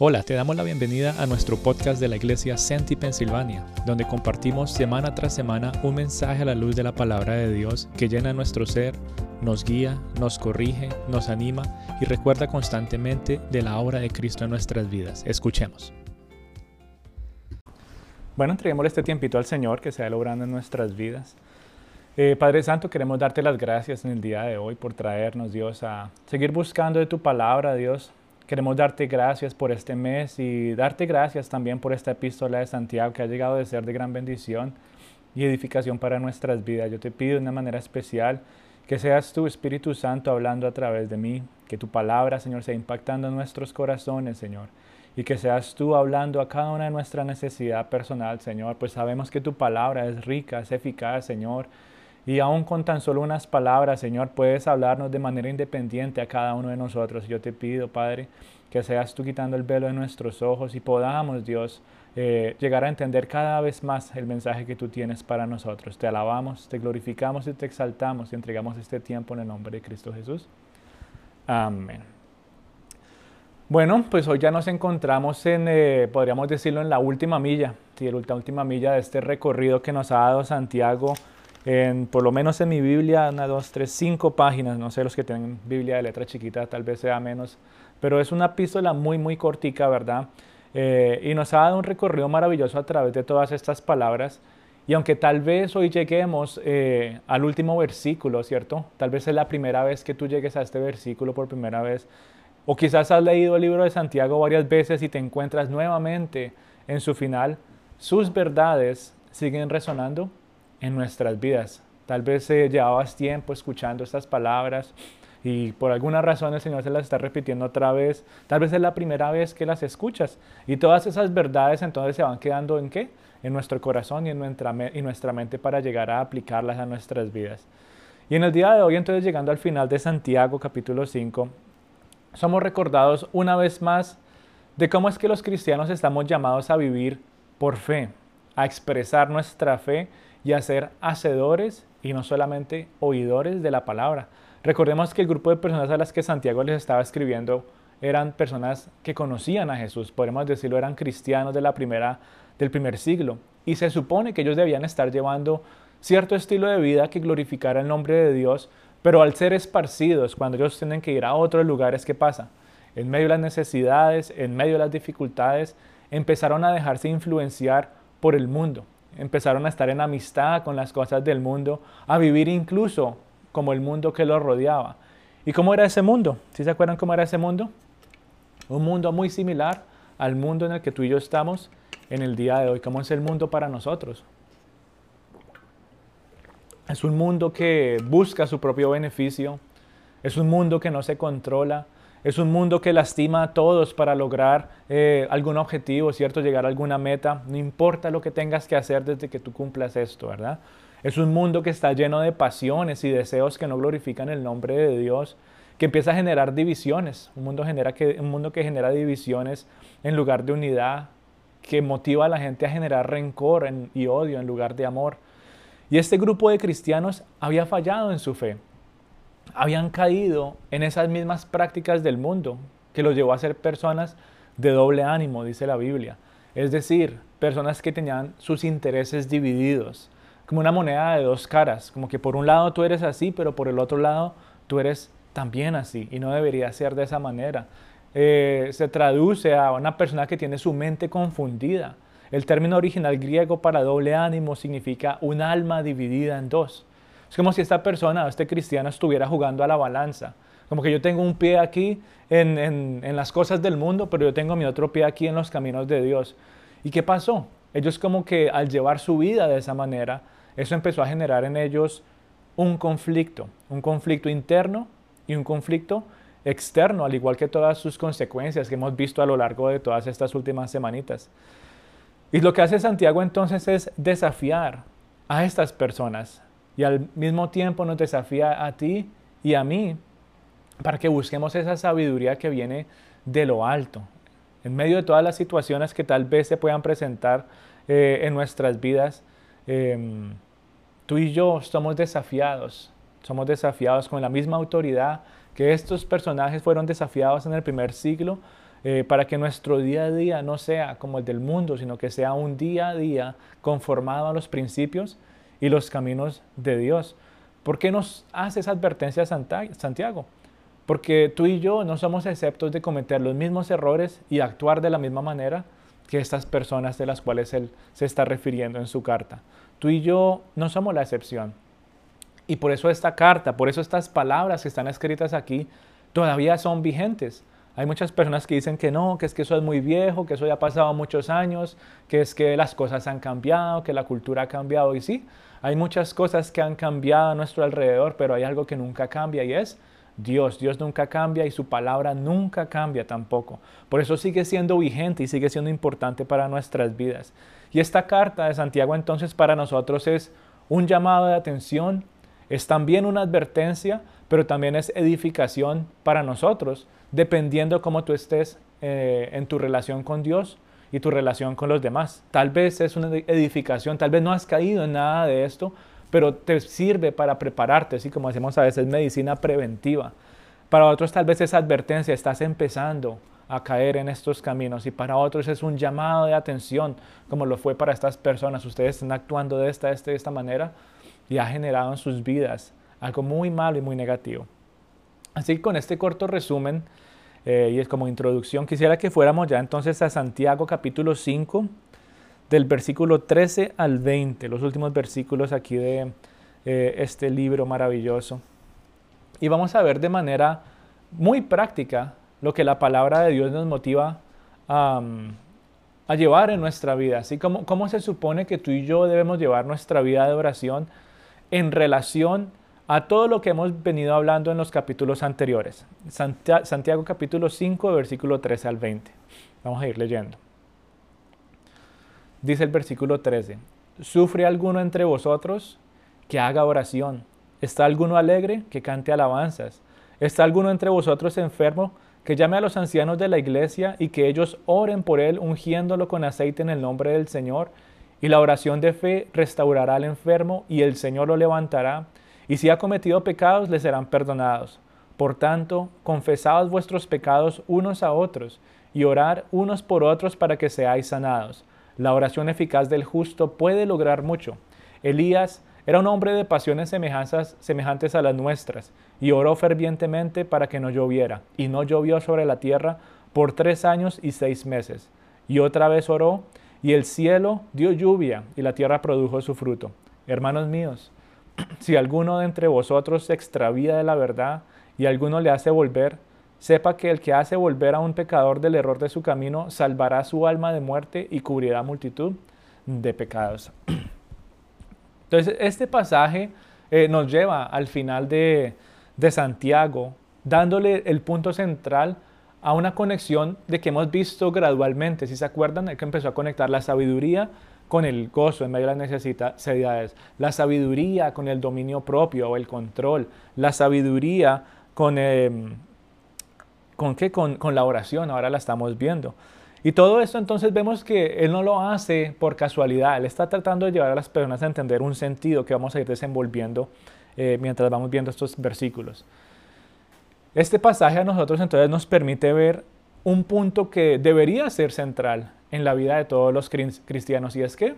Hola, te damos la bienvenida a nuestro podcast de la iglesia Senti Pensilvania, donde compartimos semana tras semana un mensaje a la luz de la palabra de Dios que llena nuestro ser, nos guía, nos corrige, nos anima y recuerda constantemente de la obra de Cristo en nuestras vidas. Escuchemos. Bueno, entreguemos este tiempito al Señor que sea logrando en nuestras vidas. Eh, Padre Santo, queremos darte las gracias en el día de hoy por traernos, Dios, a seguir buscando de tu palabra, Dios, Queremos darte gracias por este mes y darte gracias también por esta epístola de Santiago que ha llegado a ser de gran bendición y edificación para nuestras vidas. Yo te pido de una manera especial que seas tu Espíritu Santo hablando a través de mí, que tu palabra, Señor, sea impactando en nuestros corazones, Señor, y que seas tú hablando a cada una de nuestra necesidad personal, Señor, pues sabemos que tu palabra es rica, es eficaz, Señor, y aún con tan solo unas palabras, Señor, puedes hablarnos de manera independiente a cada uno de nosotros. Yo te pido, Padre, que seas tú quitando el velo de nuestros ojos y podamos, Dios, eh, llegar a entender cada vez más el mensaje que tú tienes para nosotros. Te alabamos, te glorificamos y te exaltamos y entregamos este tiempo en el nombre de Cristo Jesús. Amén. Bueno, pues hoy ya nos encontramos en, eh, podríamos decirlo, en la última milla, sí, la última milla de este recorrido que nos ha dado Santiago por lo menos en mi Biblia, una, dos, tres, cinco páginas, no sé los que tienen Biblia de letra chiquita, tal vez sea menos, pero es una epístola muy, muy cortica, ¿verdad? Eh, y nos ha dado un recorrido maravilloso a través de todas estas palabras. Y aunque tal vez hoy lleguemos eh, al último versículo, ¿cierto? Tal vez es la primera vez que tú llegues a este versículo por primera vez. O quizás has leído el libro de Santiago varias veces y te encuentras nuevamente en su final. Sus verdades siguen resonando en nuestras vidas. Tal vez eh, llevabas tiempo escuchando estas palabras y por alguna razón el Señor se las está repitiendo otra vez. Tal vez es la primera vez que las escuchas y todas esas verdades entonces se van quedando en qué? En nuestro corazón y en nuestra, y nuestra mente para llegar a aplicarlas a nuestras vidas. Y en el día de hoy entonces llegando al final de Santiago capítulo 5, somos recordados una vez más de cómo es que los cristianos estamos llamados a vivir por fe, a expresar nuestra fe y a ser hacedores y no solamente oidores de la palabra. Recordemos que el grupo de personas a las que Santiago les estaba escribiendo eran personas que conocían a Jesús, podemos decirlo, eran cristianos de la primera, del primer siglo. Y se supone que ellos debían estar llevando cierto estilo de vida que glorificara el nombre de Dios, pero al ser esparcidos, cuando ellos tienen que ir a otros lugares, ¿qué pasa? En medio de las necesidades, en medio de las dificultades, empezaron a dejarse influenciar por el mundo empezaron a estar en amistad con las cosas del mundo, a vivir incluso como el mundo que los rodeaba. ¿Y cómo era ese mundo? ¿Sí se acuerdan cómo era ese mundo? Un mundo muy similar al mundo en el que tú y yo estamos en el día de hoy. ¿Cómo es el mundo para nosotros? Es un mundo que busca su propio beneficio, es un mundo que no se controla, es un mundo que lastima a todos para lograr eh, algún objetivo, ¿cierto? Llegar a alguna meta. No importa lo que tengas que hacer desde que tú cumplas esto, ¿verdad? Es un mundo que está lleno de pasiones y deseos que no glorifican el nombre de Dios, que empieza a generar divisiones. Un mundo, genera que, un mundo que genera divisiones en lugar de unidad, que motiva a la gente a generar rencor y odio en lugar de amor. Y este grupo de cristianos había fallado en su fe habían caído en esas mismas prácticas del mundo que los llevó a ser personas de doble ánimo, dice la Biblia. Es decir, personas que tenían sus intereses divididos, como una moneda de dos caras, como que por un lado tú eres así, pero por el otro lado tú eres también así, y no debería ser de esa manera. Eh, se traduce a una persona que tiene su mente confundida. El término original griego para doble ánimo significa un alma dividida en dos. Es como si esta persona, este cristiano, estuviera jugando a la balanza. Como que yo tengo un pie aquí en, en, las cosas del mundo, pero yo tengo mi otro pie aquí en los caminos de Dios. ¿Y qué pasó? Ellos como que al llevar su vida de esa manera, eso empezó a generar en ellos un conflicto, un conflicto interno y un conflicto externo, al igual que todas sus consecuencias que hemos visto a lo largo de todas estas últimas semanitas. Y lo que hace Santiago entonces es desafiar a estas personas y al mismo tiempo nos desafía a ti y a mí para que busquemos esa sabiduría que viene de lo alto, en medio de todas las situaciones que tal vez se puedan presentar eh, en nuestras vidas. Em, tú y yo somos desafiados, somos desafiados con la misma autoridad que estos personajes fueron desafiados en el primer siglo eh, para que nuestro día a día no sea como el del mundo, sino que sea un día a día conformado a los principios y los caminos de Dios. ¿Por qué nos hace esa advertencia Santiago? Porque tú y yo no somos exceptos de cometer los mismos errores y actuar de la misma manera que estas personas de las cuales él se está refiriendo en su carta. Tú y yo no somos la excepción. Y por eso esta carta, por eso estas palabras que están escritas aquí, todavía son vigentes. Hay muchas personas que dicen que no, que es que eso es muy viejo, que eso ya ha pasado muchos años, que es que las cosas han cambiado, que la cultura ha cambiado. Y sí, hay muchas cosas que han cambiado a nuestro alrededor, pero hay algo que nunca cambia y es Dios. Dios nunca cambia y su palabra nunca cambia tampoco. Por eso sigue siendo vigente y sigue siendo importante para nuestras vidas. Y esta carta de Santiago entonces para nosotros es un llamado de atención, es también una advertencia, pero también es edificación para nosotros dependiendo cómo tú estés eh, en tu relación con Dios y tu relación con los demás. Tal vez es una edificación, tal vez no has caído en nada de esto, pero te sirve para prepararte, así como decimos a veces, medicina preventiva. Para otros tal vez es advertencia, estás empezando a caer en estos caminos y para otros es un llamado de atención, como lo fue para estas personas. Ustedes están actuando de esta, de esta manera y ha generado en sus vidas algo muy malo y muy negativo. Así que con este corto resumen eh, y es como introducción, quisiera que fuéramos ya entonces a Santiago capítulo 5, del versículo 13 al 20, los últimos versículos aquí de eh, este libro maravilloso. Y vamos a ver de manera muy práctica lo que la palabra de Dios nos motiva a, a llevar en nuestra vida. Así como cómo se supone que tú y yo debemos llevar nuestra vida de oración en relación a todo lo que hemos venido hablando en los capítulos anteriores. Santiago capítulo 5, versículo 13 al 20. Vamos a ir leyendo. Dice el versículo 13, ¿sufre alguno entre vosotros que haga oración? ¿Está alguno alegre que cante alabanzas? ¿Está alguno entre vosotros enfermo que llame a los ancianos de la iglesia y que ellos oren por él ungiéndolo con aceite en el nombre del Señor? Y la oración de fe restaurará al enfermo y el Señor lo levantará y si ha cometido pecados, le serán perdonados. Por tanto, confesaos vuestros pecados unos a otros y orar unos por otros para que seáis sanados. La oración eficaz del justo puede lograr mucho. Elías era un hombre de pasiones semejantes a las nuestras, y oró fervientemente para que no lloviera, y no llovió sobre la tierra por tres años y seis meses. Y otra vez oró, y el cielo dio lluvia, y la tierra produjo su fruto. Hermanos míos, si alguno de entre vosotros se extravía de la verdad y alguno le hace volver, sepa que el que hace volver a un pecador del error de su camino salvará su alma de muerte y cubrirá multitud de pecados. Entonces, este pasaje eh, nos lleva al final de, Santiago, dándole el punto central a una conexión de que hemos visto gradualmente. Si se acuerdan, el que empezó a conectar la sabiduría con el gozo en medio de las necesidades, la sabiduría con el dominio propio o el control, la sabiduría con, em, ¿con, qué? Con, con la oración, ahora la estamos viendo. Y todo esto entonces vemos que Él no lo hace por casualidad, Él está tratando de llevar a las personas a entender un sentido que vamos a ir desenvolviendo eh, mientras vamos viendo estos versículos. Este pasaje a nosotros entonces nos permite ver un punto que debería ser central en la vida de todos los cristianos y es que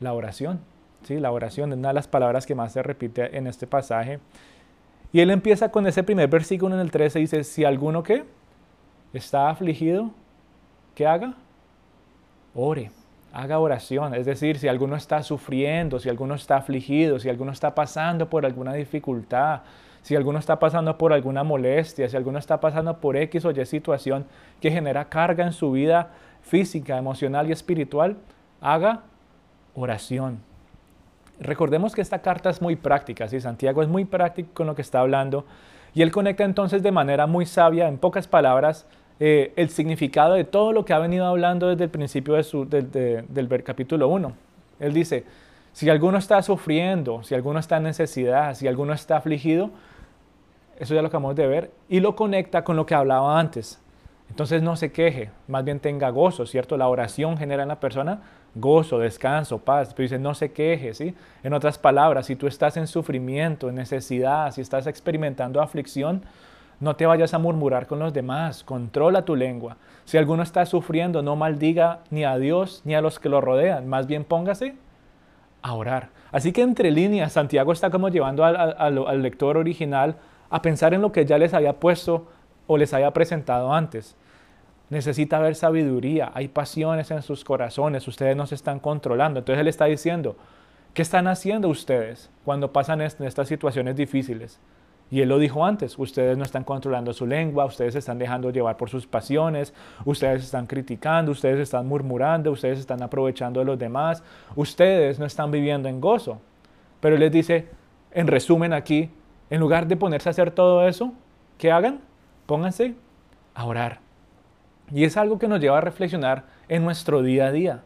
la oración, ¿sí? la oración es una de las palabras que más se repite en este pasaje. Y él empieza con ese primer versículo en el 13, dice, si alguno que está afligido, ¿qué haga? Ore, haga oración. Es decir, si alguno está sufriendo, si alguno está afligido, si alguno está pasando por alguna dificultad, si alguno está pasando por alguna molestia, si alguno está pasando por X o Y situación que genera carga en su vida física, emocional y espiritual, haga oración. Recordemos que esta carta es muy práctica, ¿sí? Santiago es muy práctico con lo que está hablando y él conecta entonces de manera muy sabia, en pocas palabras, eh, el significado de todo lo que ha venido hablando desde el principio de su, del capítulo 1. Él dice, si alguno está sufriendo, si alguno está en necesidad, si alguno está afligido, eso ya lo acabamos de ver, y lo conecta con lo que hablaba antes. Entonces no se queje, más bien tenga gozo, ¿cierto? La oración genera en la persona gozo, descanso, paz. Pero dice, no se queje, ¿sí? En otras palabras, si tú estás en sufrimiento, en necesidad, si estás experimentando aflicción, No te vayas a murmurar con los demás, controla tu lengua. Si alguno está sufriendo, no maldiga ni a Dios ni a los que lo rodean, más bien póngase a orar. Así que entre líneas, Santiago está como llevando al, lector original a pensar en lo que ya les había puesto o les había presentado antes. Necesita haber sabiduría, hay pasiones en sus corazones, ustedes no se están controlando. Entonces él está diciendo, ¿qué están haciendo ustedes cuando pasan estas situaciones difíciles? Y él lo dijo antes, ustedes no están controlando su lengua, ustedes se están dejando llevar por sus pasiones, ustedes están criticando, ustedes están murmurando, ustedes están aprovechando de los demás, ustedes no están viviendo en gozo. Pero él les dice, en resumen aquí, en lugar de ponerse a hacer todo eso, ¿qué hagan? Pónganse a orar. Y es algo que nos lleva a reflexionar en nuestro día a día.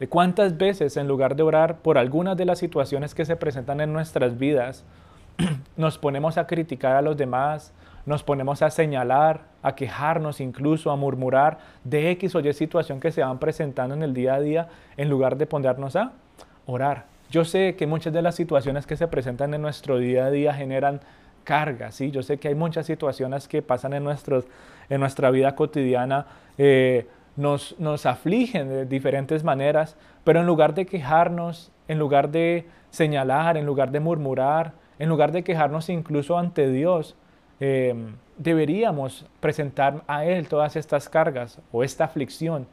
De cuántas veces en lugar de orar por algunas de las situaciones que se presentan en nuestras vidas, nos ponemos a criticar a los demás, nos ponemos a señalar, a quejarnos incluso, a murmurar de X o Y situación que se van presentando en el día a día, en lugar de ponernos a orar. Yo sé que muchas de las situaciones que se presentan en nuestro día a día generan cargas, ¿sí? Yo sé que hay muchas situaciones que pasan en, nuestros, en nuestra vida cotidiana, eh, nos, nos afligen de diferentes maneras, pero en lugar de quejarnos, en lugar de señalar, en lugar de murmurar, en lugar de quejarnos incluso ante Dios, eh, deberíamos presentar a Él todas estas cargas o esta aflicción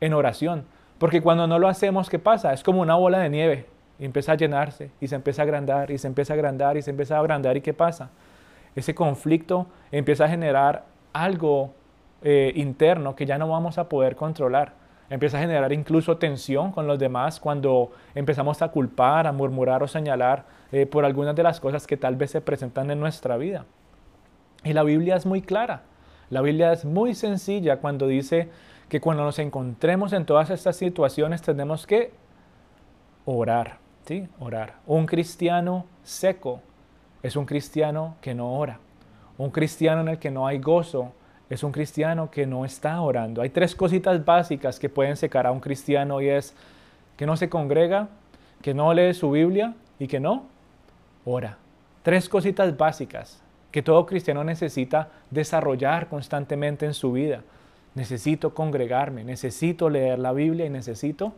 en oración. Porque cuando no lo hacemos, ¿qué pasa? Es como una bola de nieve. Y empieza a llenarse y se empieza a agrandar y se empieza a agrandar y se empieza a agrandar. ¿Y qué pasa? Ese conflicto empieza a generar algo eh, interno que ya no vamos a poder controlar empieza a generar incluso tensión con los demás cuando empezamos a culpar, a murmurar o señalar eh, por algunas de las cosas que tal vez se presentan en nuestra vida. Y la Biblia es muy clara, la Biblia es muy sencilla cuando dice que cuando nos encontremos en todas estas situaciones tenemos que orar, ¿sí? Orar. Un cristiano seco es un cristiano que no ora. Un cristiano en el que no hay gozo es un cristiano que no está orando. Hay tres cositas básicas que pueden secar a un cristiano y es que no se congrega, que no lee su Biblia y que no ora. Tres cositas básicas que todo cristiano necesita desarrollar constantemente en su vida. Necesito congregarme, necesito leer la Biblia y necesito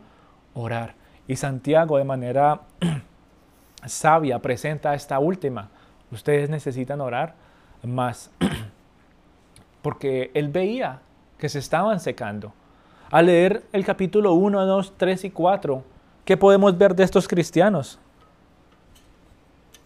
orar. Y Santiago de manera sabia presenta esta última. Ustedes necesitan orar más. porque él veía que se estaban secando. Al leer el capítulo 1, 2, 3 y 4, ¿qué podemos ver de estos cristianos?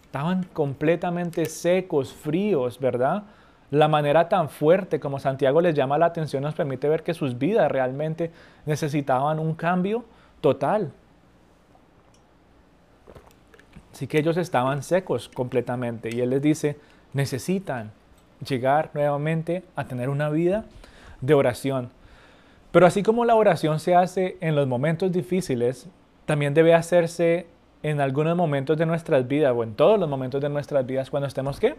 Estaban completamente secos, fríos, ¿verdad? La manera tan fuerte como Santiago les llama la atención nos permite ver que sus vidas realmente necesitaban un cambio total. Así que ellos estaban secos completamente y él les dice, necesitan llegar nuevamente a tener una vida de oración. Pero así como la oración se hace en los momentos difíciles, también debe hacerse en algunos momentos de nuestras vidas o en todos los momentos de nuestras vidas cuando estemos ¿qué?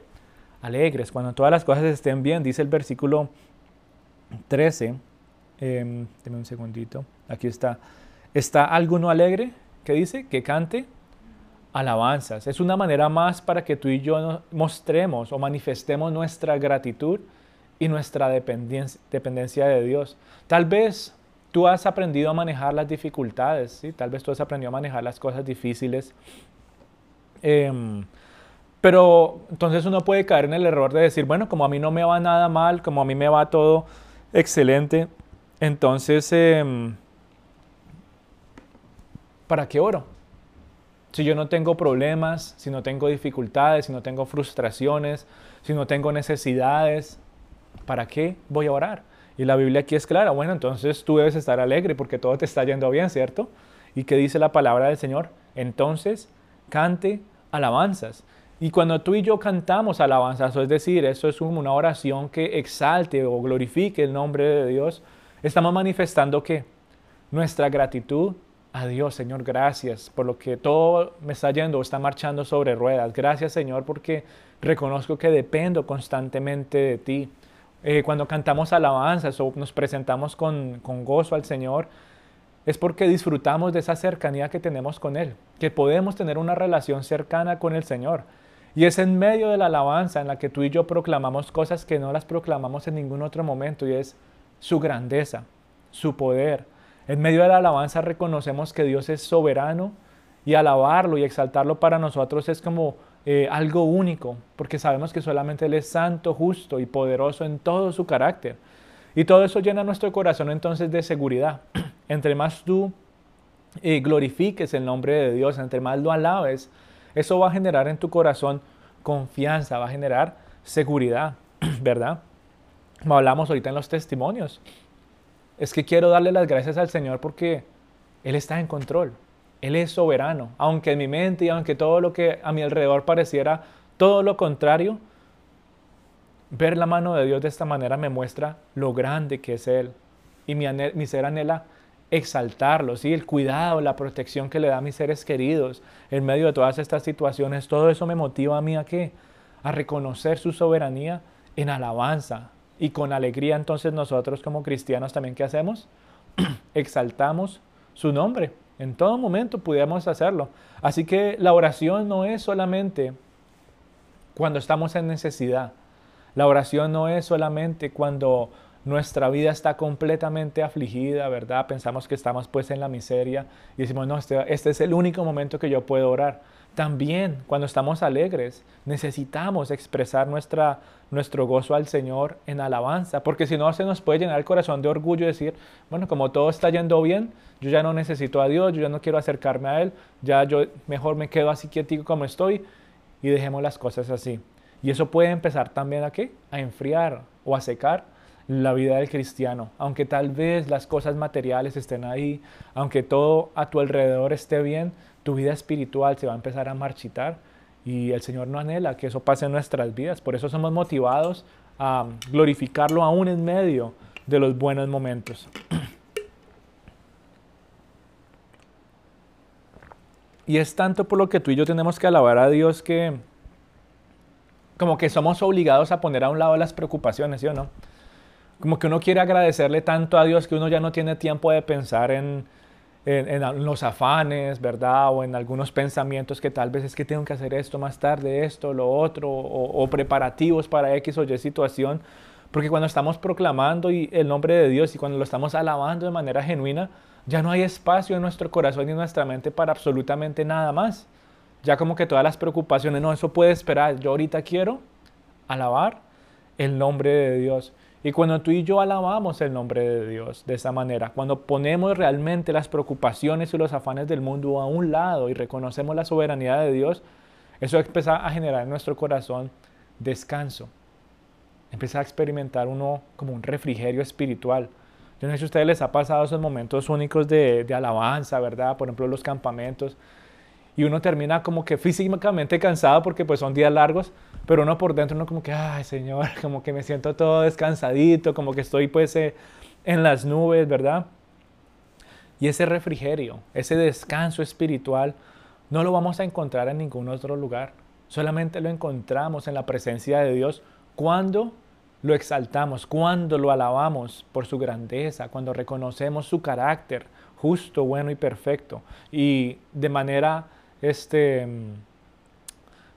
alegres, cuando todas las cosas estén bien. Dice el versículo 13, eh, em, un segundito, aquí está. ¿Está alguno alegre? ¿Qué dice? Que cante alabanzas. Es una manera más para que tú y yo mostremos o manifestemos nuestra gratitud y nuestra dependencia, de Dios. Tal vez tú has aprendido a manejar las dificultades, ¿sí? tal vez tú has aprendido a manejar las cosas difíciles. Em, pero entonces uno puede caer en el error de decir, bueno, como a mí no me va nada mal, como a mí me va todo excelente, entonces, em, ¿para qué oro? Si yo no tengo problemas, si no tengo dificultades, si no tengo frustraciones, si no tengo necesidades, ¿para qué voy a orar? Y la Biblia aquí es clara, bueno, entonces tú debes estar alegre porque todo te está yendo bien, ¿cierto? ¿Y qué dice la palabra del Señor? Entonces, cante alabanzas. Y cuando tú y yo cantamos alabanzas, es decir, eso es una oración que exalte o glorifique el nombre de Dios, estamos manifestando que nuestra gratitud, a Dios, Señor, gracias por lo que todo me está yendo, está marchando sobre ruedas. Gracias, Señor, porque reconozco que dependo constantemente de ti. Eh, cuando cantamos alabanzas o nos presentamos con, con gozo al Señor, es porque disfrutamos de esa cercanía que tenemos con Él, que podemos tener una relación cercana con el Señor. Y es en medio de la alabanza en la que tú y yo proclamamos cosas que no las proclamamos en ningún otro momento y es su grandeza, su poder. En medio de la alabanza reconocemos que Dios es soberano y alabarlo y exaltarlo para nosotros es como eh, algo único, porque sabemos que solamente Él es santo, justo y poderoso en todo su carácter. Y todo eso llena nuestro corazón entonces de seguridad. entre más tú eh, glorifiques el nombre de Dios, entre más lo alabes, eso va a generar en tu corazón confianza, va a generar seguridad, ¿verdad? Como hablamos ahorita en los testimonios. Es que quiero darle las gracias al Señor porque Él está en control. Él es soberano. Aunque en mi mente y aunque todo lo que a mi alrededor pareciera todo lo contrario, ver la mano de Dios de esta manera me muestra lo grande que es Él. Y mi, ser anhela exaltarlo, ¿sí? el cuidado, la protección que le da a mis seres queridos en medio de todas estas situaciones. Todo eso me motiva a mí a qué? A reconocer su soberanía en alabanza. Y con alegría entonces nosotros como cristianos también ¿qué hacemos? Exaltamos su nombre. En todo momento podemos hacerlo. Así que la oración no es solamente cuando estamos en necesidad. La oración no es solamente cuando nuestra vida está completamente afligida, ¿verdad? Pensamos que estamos pues en la miseria y decimos, no, este, este es el único momento que yo puedo orar. También cuando estamos alegres necesitamos expresar nuestra, nuestro gozo al Señor en alabanza, porque si no se nos puede llenar el corazón de orgullo y decir, bueno, como todo está yendo bien, yo ya no necesito a Dios, yo ya no quiero acercarme a Él, ya yo mejor me quedo así quietico como estoy y dejemos las cosas así. Y eso puede empezar también a qué? A enfriar o a secar la vida del cristiano. Aunque tal vez las cosas materiales estén ahí, aunque todo a tu alrededor esté bien, tu vida espiritual se va a empezar a marchitar y el Señor no anhela que eso pase en nuestras vidas. Por eso somos motivados a glorificarlo aún en medio de los buenos momentos. Y es tanto por lo que tú y yo tenemos que alabar a Dios que como que somos obligados a poner a un lado las preocupaciones, ¿sí o no? Como que uno quiere agradecerle tanto a Dios que uno ya no tiene tiempo de pensar en, en, los afanes, ¿verdad? O en algunos pensamientos que tal vez es que tengo que hacer esto más tarde, esto, lo otro, o, preparativos para X o Y situación. Porque cuando estamos proclamando y el nombre de Dios y cuando lo estamos alabando de manera genuina, ya no hay espacio en nuestro corazón y en nuestra mente para absolutamente nada más. Ya como que todas las preocupaciones, no, eso puede esperar. Yo ahorita quiero alabar el nombre de Dios. Y cuando tú y yo alabamos el nombre de Dios de esa manera, cuando ponemos realmente las preocupaciones y los afanes del mundo a un lado y reconocemos la soberanía de Dios, eso empieza a generar en nuestro corazón descanso. Empieza a experimentar uno como un refrigerio espiritual. Yo no sé si a ustedes les ha pasado esos momentos únicos de, de alabanza, ¿verdad? Por ejemplo, los campamentos y uno termina como que físicamente cansado porque pues son días largos, pero uno por dentro uno como que, ay Señor, como que me siento todo descansadito, como que estoy pues eh, en las nubes, ¿verdad? Y ese refrigerio, ese descanso espiritual, no lo vamos a encontrar en ningún otro lugar. Solamente lo encontramos en la presencia de Dios cuando lo exaltamos, cuando lo alabamos por su grandeza, cuando reconocemos su carácter justo, bueno y perfecto. Y de manera este,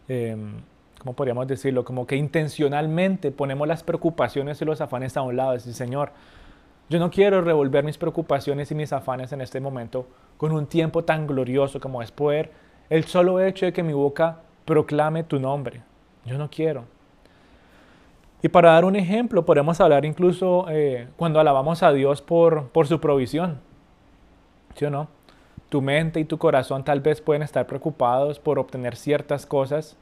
em, ¿cómo podríamos decirlo? Como que intencionalmente ponemos las preocupaciones y los afanes a un lado. Decir, Señor, yo no quiero revolver mis preocupaciones y mis afanes en este momento con un tiempo tan glorioso como es poder el solo hecho de que mi boca proclame tu nombre. Yo no quiero. Y para dar un ejemplo, podemos hablar incluso eh, cuando alabamos a Dios por, por su provisión. ¿Sí o no? Tu mente y tu corazón tal vez pueden estar preocupados por obtener ciertas cosas,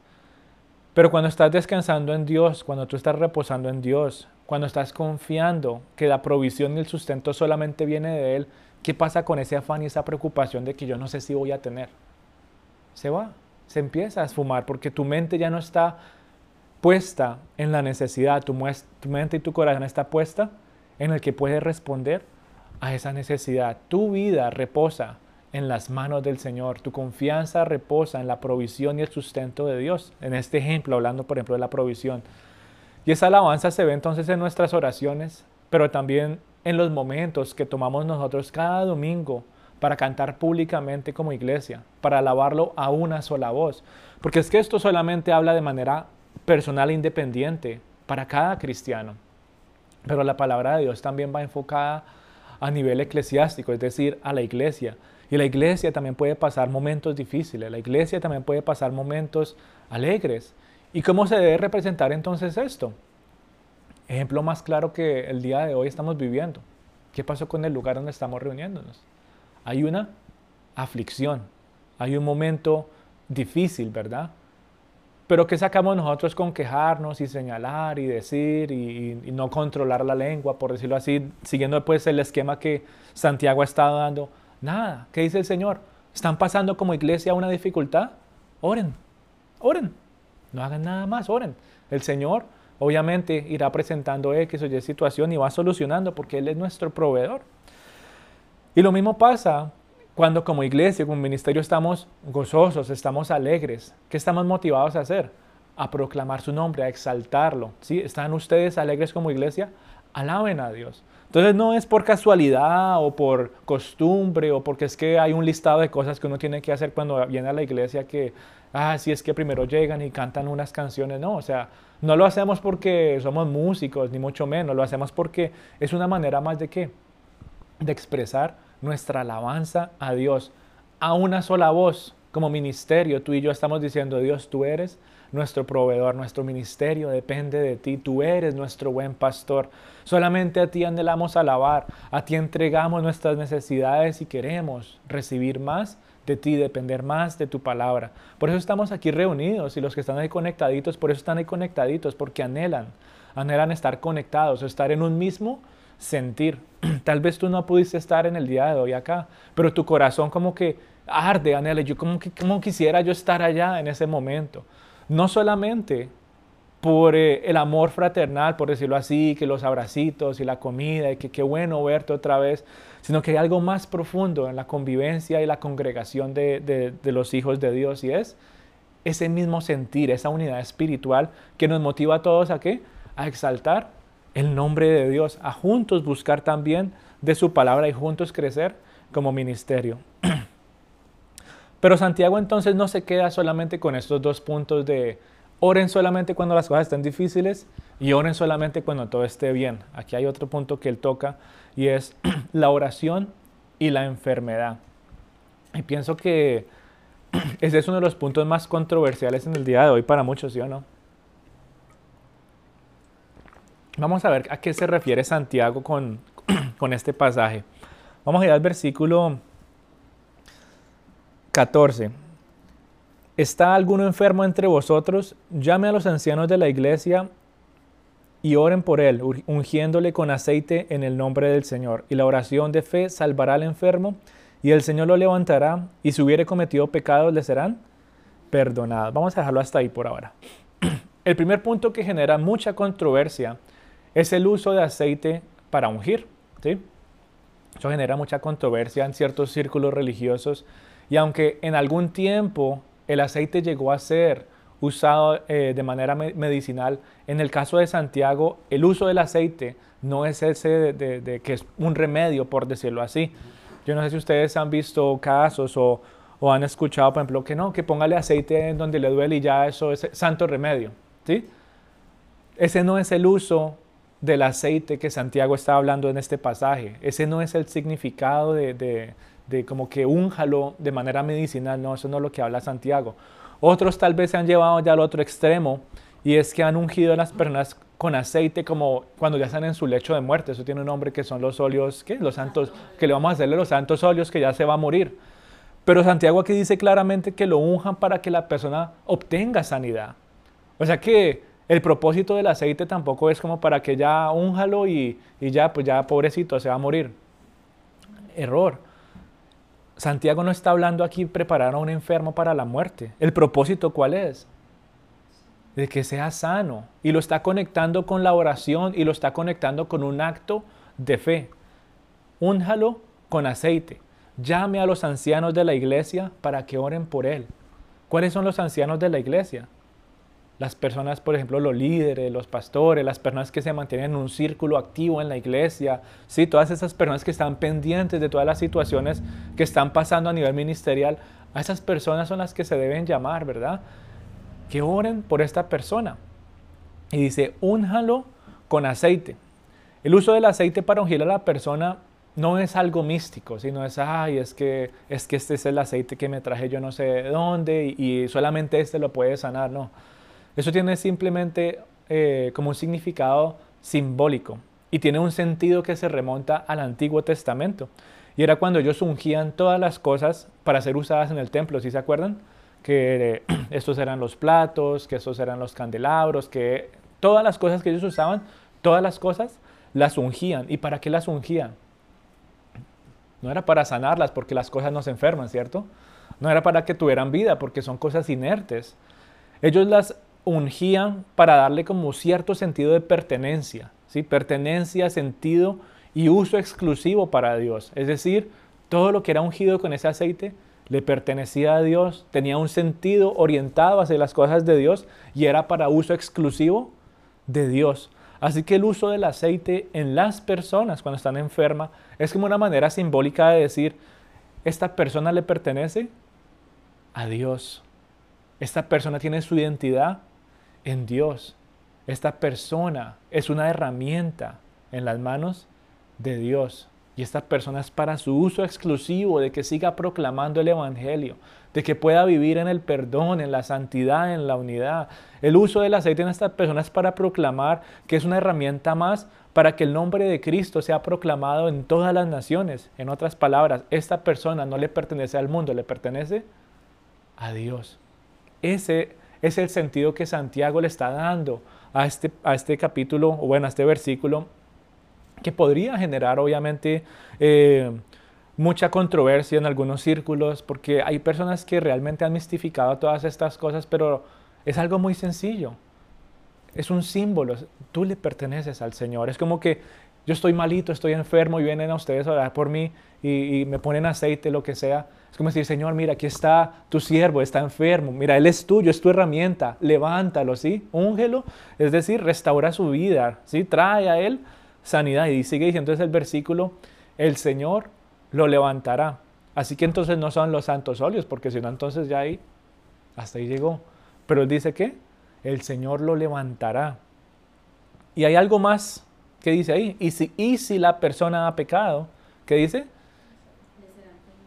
pero cuando estás descansando en Dios, cuando tú estás reposando en Dios, cuando estás confiando que la provisión y el sustento solamente viene de Él, ¿qué pasa con ese afán y esa preocupación de que yo no sé si voy a tener? Se va, se empieza a esfumar porque tu mente ya no está puesta en la necesidad, tu, tu mente y tu corazón está puesta en el que puede responder a esa necesidad. Tu vida reposa en las manos del Señor. Tu confianza reposa en la provisión y el sustento de Dios. En este ejemplo, hablando por ejemplo de la provisión. Y esa alabanza se ve entonces en nuestras oraciones, pero también en los momentos que tomamos nosotros cada domingo para cantar públicamente como iglesia, para alabarlo a una sola voz. Porque es que esto solamente habla de manera personal e independiente para cada cristiano. Pero la palabra de Dios también va enfocada a nivel eclesiástico, es decir, a la iglesia. Y la iglesia también puede pasar momentos difíciles, la iglesia también puede pasar momentos alegres. ¿Y cómo se debe representar entonces esto? Ejemplo más claro que el día de hoy estamos viviendo. ¿Qué pasó con el lugar donde estamos reuniéndonos? Hay una aflicción, hay un momento difícil, ¿verdad? Pero ¿qué sacamos nosotros con quejarnos y señalar y decir y, no controlar la lengua, por decirlo así, siguiendo pues el esquema que Santiago ha estado dando? Nada. ¿Qué dice el Señor? ¿Están pasando como iglesia una dificultad? Oren, oren. No hagan nada más, oren. El Señor obviamente irá presentando X o Y situación y va solucionando porque Él es nuestro proveedor. Y lo mismo pasa cuando como iglesia, como ministerio estamos gozosos, estamos alegres. ¿Qué estamos motivados a hacer? A proclamar su nombre, a exaltarlo. ¿sí? ¿Están ustedes alegres como iglesia? Alaben a Dios. Entonces no es por casualidad o por costumbre o porque es que hay un listado de cosas que uno tiene que hacer cuando viene a la iglesia que, ah, si es que primero llegan y cantan unas canciones. No, o sea, no lo hacemos porque somos músicos, ni mucho menos. Lo hacemos porque es una manera más de qué? De expresar nuestra alabanza a Dios a una sola voz. Como ministerio, tú y yo estamos diciendo, Dios, tú eres nuestro proveedor, nuestro ministerio depende de ti, tú eres nuestro buen pastor. Solamente a ti anhelamos alabar, a ti entregamos nuestras necesidades y queremos recibir más de ti, depender más de tu palabra. Por eso estamos aquí reunidos y los que están ahí conectaditos, por eso están ahí conectaditos, porque anhelan, anhelan estar conectados, estar en un mismo sentir. Tal vez tú no pudiste estar en el día de hoy acá, pero tu corazón como que arde, anhela, yo como, que, como quisiera yo estar allá en ese momento no solamente por eh, el amor fraternal, por decirlo así, que los abracitos y la comida, y que qué bueno verte otra vez, sino que hay algo más profundo en la convivencia y la congregación de, los hijos de Dios y es ese mismo sentir, esa unidad espiritual que nos motiva a todos a qué? A exaltar el nombre de Dios, a juntos buscar también de su palabra y juntos crecer como ministerio. Pero Santiago entonces no se queda solamente con estos dos puntos de oren solamente cuando las cosas estén difíciles y oren solamente cuando todo esté bien. Aquí hay otro punto que él toca y es la oración y la enfermedad. Y pienso que ese es uno de los puntos más controversiales en el día de hoy para muchos, ¿sí o no? Vamos a ver a qué se refiere Santiago con, con este pasaje. Vamos a ir al versículo 14. ¿Está alguno enfermo entre vosotros? Llame a los ancianos de la iglesia y oren por él, ungiéndole con aceite en el nombre del Señor. Y la oración de fe salvará al enfermo, y el Señor lo levantará, y si hubiere cometido pecados le serán perdonados. Vamos a dejarlo hasta ahí por ahora. El primer punto que genera mucha controversia es el uso de aceite para ungir. ¿sí? Eso genera mucha controversia en ciertos círculos religiosos y aunque en algún tiempo el aceite llegó a ser usado eh, de manera medicinal, en el caso de Santiago el uso del aceite no es ese de, que es un remedio, por decirlo así. Yo no sé si ustedes han visto casos o, han escuchado, por ejemplo, que no, que póngale aceite en donde le duele y ya eso es santo remedio. ¿sí? Ese no es el uso del aceite que Santiago está hablando en este pasaje. Ese no es el significado de, de como que únjalo de manera medicinal, no, eso no es lo que habla Santiago. Otros tal vez se han llevado ya al otro extremo y es que han ungido a las personas con aceite como cuando ya están en su lecho de muerte. Eso tiene un nombre que son los óleos, ¿qué? Los santos, que le vamos a hacerle los santos óleos que ya se va a morir. Pero Santiago aquí dice claramente que lo unjan para que la persona obtenga sanidad. O sea que el propósito del aceite tampoco es como para que ya únjalo y, y ya, pues ya pobrecito, se va a morir. Error. Santiago no está hablando aquí preparar a un enfermo para la muerte. ¿El propósito cuál es? De que sea sano. Y lo está conectando con la oración y lo está conectando con un acto de fe. Únjalo con aceite. Llame a los ancianos de la iglesia para que oren por él. ¿Cuáles son los ancianos de la iglesia? Las personas, por ejemplo, los líderes, los pastores, las personas que se mantienen en un círculo activo en la iglesia, ¿sí? todas esas personas que están pendientes de todas las situaciones que están pasando a nivel ministerial, a esas personas son las que se deben llamar, ¿verdad? Que oren por esta persona. Y dice, únjalo con aceite. El uso del aceite para ungir a la persona no es algo místico, sino es, ay, es que, es que este es el aceite que me traje yo no sé de dónde y, solamente este lo puede sanar, no. Eso tiene simplemente eh, como un significado simbólico y tiene un sentido que se remonta al Antiguo Testamento. Y era cuando ellos ungían todas las cosas para ser usadas en el templo, ¿sí se acuerdan? Que estos eran los platos, que estos eran los candelabros, que todas las cosas que ellos usaban, todas las cosas las ungían. ¿Y para qué las ungían? No era para sanarlas porque las cosas no se enferman, ¿cierto? No era para que tuvieran vida porque son cosas inertes. Ellos las ungían para darle como cierto sentido de pertenencia, ¿sí? Pertenencia, sentido y uso exclusivo para Dios. Es decir, todo lo que era ungido con ese aceite le pertenecía a Dios, tenía un sentido orientado hacia las cosas de Dios y era para uso exclusivo de Dios. Así que el uso del aceite en las personas cuando están enfermas es como una manera simbólica de decir, esta persona le pertenece a Dios. Esta persona tiene su identidad en Dios. Esta persona es una herramienta en las manos de Dios. Y esta persona es para su uso exclusivo, de que siga proclamando el Evangelio, de que pueda vivir en el perdón, en la santidad, en la unidad. El uso del aceite en esta persona es para proclamar que es una herramienta más para que el nombre de Cristo sea proclamado en todas las naciones. En otras palabras, esta persona no le pertenece al mundo, le pertenece a Dios. Ese es el sentido que Santiago le está dando a este, a este capítulo, o bueno, a este versículo que podría generar obviamente eh, mucha controversia en algunos círculos, porque hay personas que realmente han mistificado todas estas cosas, pero es algo muy sencillo. Es un símbolo. Tú le perteneces al Señor. Es como que yo estoy malito, estoy enfermo y vienen a ustedes a orar por mí y, me ponen aceite, lo que sea. Es como decir, Señor, mira, aquí está tu siervo, está enfermo. Mira, Él es tuyo, es tu herramienta. Levántalo, ¿sí? Úngelo. Es decir, restaura su vida, ¿sí? Trae a Él sanidad. Y sigue diciendo entonces el versículo, el Señor lo levantará. Así que entonces no son los santos óleos, porque si no, entonces ya ahí, hasta ahí llegó. Pero él dice que el Señor lo levantará. Y hay algo más que dice ahí. Y si, y si la persona ha pecado, ¿qué dice?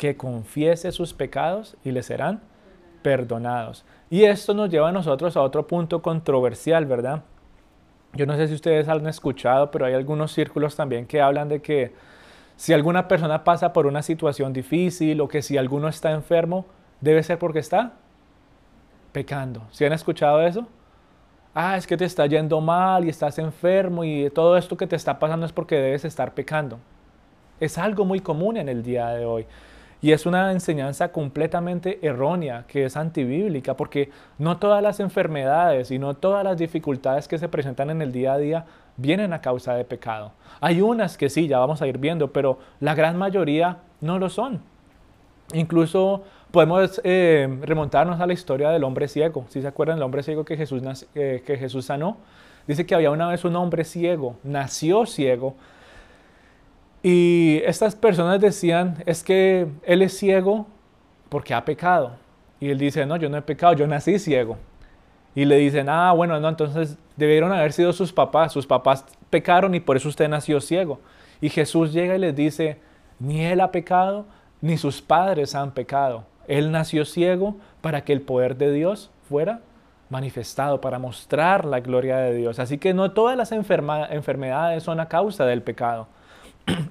Que confiese sus pecados y le serán perdonados. Y esto nos lleva a nosotros a otro punto controversial, ¿verdad? Yo no sé si ustedes han escuchado, pero hay algunos círculos también que hablan de que si alguna persona pasa por una situación difícil o que si alguno está enfermo, debe ser porque está pecando. ¿Sí han escuchado eso? Ah, es que te está yendo mal y estás enfermo y todo esto que te está pasando es porque debes estar pecando. Es algo muy común en el día de hoy. Y es una enseñanza completamente errónea, que es antibíblica, porque no todas las enfermedades y no todas las dificultades que se presentan en el día a día vienen a causa de pecado. Hay unas que sí, ya vamos a ir viendo, pero la gran mayoría no lo son. Incluso podemos eh, remontarnos a la historia del hombre ciego. Si se acuerdan del hombre ciego que Jesús, eh, que Jesús sanó, dice que había una vez un hombre ciego, nació ciego, y estas personas decían, es que él es ciego porque ha pecado. Y él dice, no, yo no he pecado, yo nací ciego. Y le dicen, ah, bueno, no, entonces debieron haber sido sus papás. Sus papás pecaron y por eso usted nació ciego. Y Jesús llega y les dice, ni él ha pecado, ni sus padres han pecado. Él nació ciego para que el poder de Dios fuera manifestado, para mostrar la gloria de Dios. Así que no todas las enfermedades son a causa del pecado.